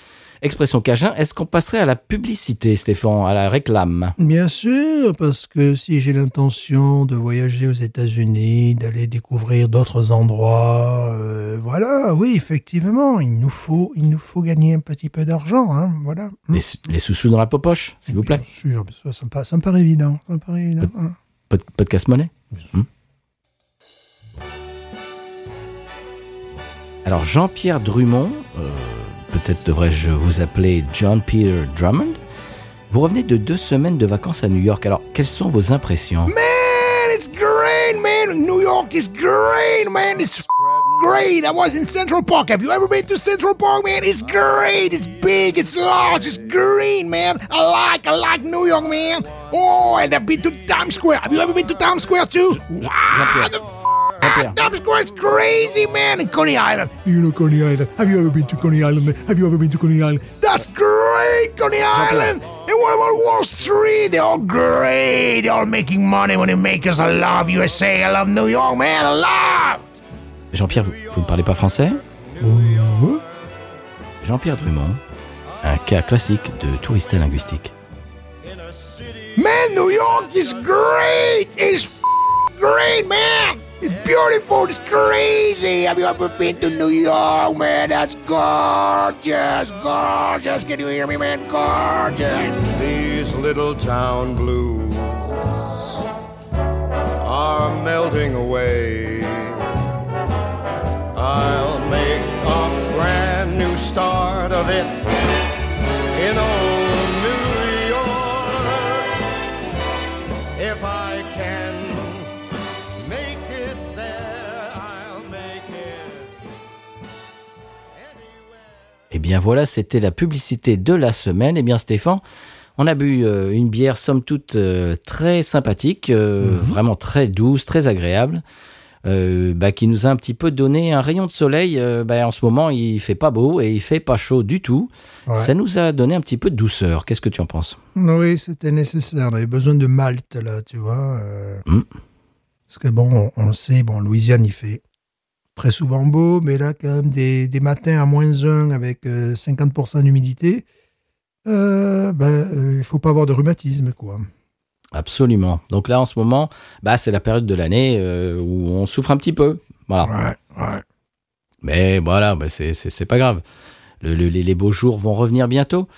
expression cajun. Est-ce qu'on passerait à la publicité, Stéphane, à la réclame? Bien sûr, parce que si j'ai l'intention de voyager aux États-Unis, d'aller découvrir d'autres endroits, euh, voilà, oui, effectivement, il nous faut, il nous faut gagner un petit peu d'argent, hein, voilà. les, sous- les sous-sous dans la poche, s'il vous plaît. Bien sûr, bien sûr, ça me, paraît, ça me paraît évident, ça me paraît évident. hein. Pod- podcast monnaie. Hmm. Alors Jean-Pierre Drummond, euh, peut-être devrais-je vous appeler John Peter Drummond, vous revenez de deux semaines de vacances à New York. Alors quelles sont vos impressions? Man, it's great, man. New York is great, man. It's great. I was in Central Park. Have you ever been to Central Park, man? It's great. It's big. It's large. It's green, man. I like, I like New York, man. Oh, and I've been to Times Square. Have you ever been to Times Square too? Wow, Jean-Pierre. Times Square is crazy, man. And Coney Island. You know Coney Island. Have you ever been to Coney Island? man? Have you ever been to Coney Island? That's great, Coney Island. And what about Wall Street? They're all great. They're all making money when they make us. I love USA. I love New York, man. I love. Jean-Pierre, vous, vous ne parlez pas français? Jean-Pierre Drummond, un cas classique de tourista linguistique. Man, New York is great. It's f- great, man. It's beautiful. It's crazy. Have you ever been to New York, man? That's gorgeous, gorgeous. Can you hear me, man? Gorgeous. These little town blues are melting away. I'll make a brand new start of it in bien voilà, c'était la publicité de la semaine. Eh bien Stéphane, on a bu euh, une bière somme toute euh, très sympathique, euh, vraiment très douce, très agréable, bah, qui nous a un petit peu donné un rayon de soleil. Bah, en ce moment, il fait pas beau et il fait pas chaud du tout. Ouais. Ça nous a donné un petit peu de douceur. Qu'est-ce que tu en penses? Oui, c'était nécessaire. On avait besoin de Malte, là, tu vois. Mm. Parce que, bon, on, on le sait, bon, Louisiane, il fait très souvent beau, mais là, quand même, des, des matins à moins 1 avec euh, 50% d'humidité, euh, ben, euh, il faut pas avoir de rhumatisme, quoi. Absolument. Donc là, en ce moment, bah, c'est la période de l'année euh, où on souffre un petit peu. Voilà. Ouais, ouais. Mais voilà, bah, c'est- pas grave. Le- le- les, les beaux jours vont revenir bientôt.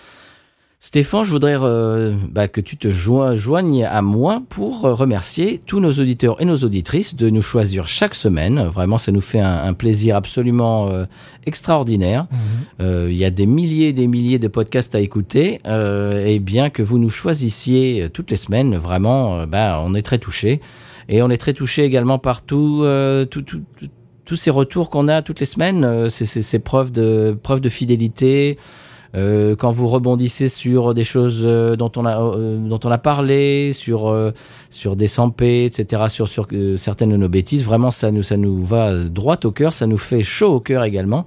Stéphane, je voudrais euh, bah, que tu te joignes à moi pour euh, remercier tous nos auditeurs et nos auditrices de nous choisir chaque semaine. Vraiment, ça nous fait un, un plaisir absolument euh, extraordinaire. Euh, Il y a des milliers et des milliers de podcasts à écouter. et bien que vous nous choisissiez toutes les semaines, vraiment, bah, on est très touchés. Et on est très touchés également par tout, tout- tout- tout- tous ces retours qu'on a toutes les semaines, ces, ces- ces preuves de preuves de fidélité. Euh, quand vous rebondissez sur des choses euh, dont on a euh, dont on a parlé, sur sur des sampés, etc., sur sur certaines de nos bêtises, vraiment ça nous ça nous va droit au cœur, ça nous fait chaud au cœur également.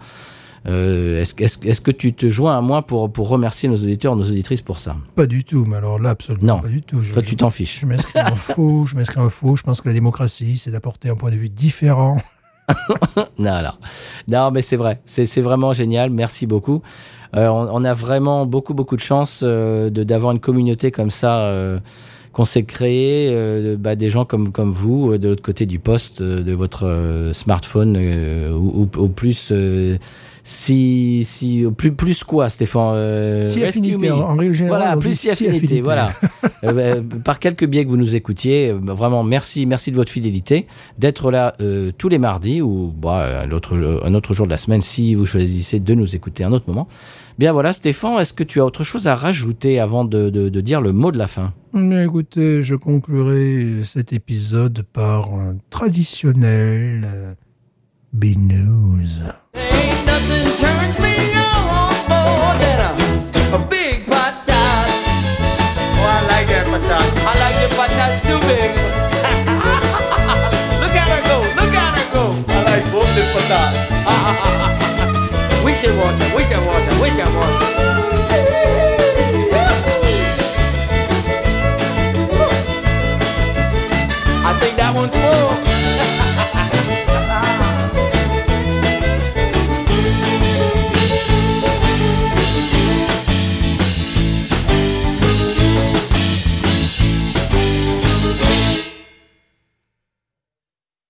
Euh, est-ce, que- est-ce, que- tu te joins à moi pour pour remercier nos auditeurs, nos auditrices pour ça? Pas du tout, mais alors là, absolument Non. pas du tout. Je- Toi, tu t'en fiches. Je m'inscris en faux, je m'inscris en faux. Je pense que la démocratie, c'est d'apporter un point de vue différent. Non, non, non, mais c'est vrai, c'est c'est vraiment génial. Merci beaucoup. Euh, on, on a vraiment beaucoup beaucoup de chance euh, de d'avoir une communauté comme ça euh, qu'on s'est créée, euh, bah, des gens comme comme vous euh, de l'autre côté du poste euh, de votre smartphone ou, ou- ou plus si, si, plus, plus quoi, Stéphane Si affinité, en, en. Voilà, plus si affinité, voilà. Par quelques biais que vous nous écoutiez, euh, vraiment merci, merci de votre fidélité, d'être là tous les mardis ou bah, un, autre, un autre jour de la semaine si vous choisissez de nous écouter un autre moment. Bien voilà, Stéphane, est-ce que tu as autre chose à rajouter avant de, de, de dire le mot de la fin? Mais Écoutez, je conclurai cet épisode par un traditionnel euh, B-News. Ain't nothing turns me on more than a, a big patat. Oh, I like that patat. I like the patats too big. look at her go, look at her go. I like both the. We should watch her, we should watch her, we should watch her. I think that one's full.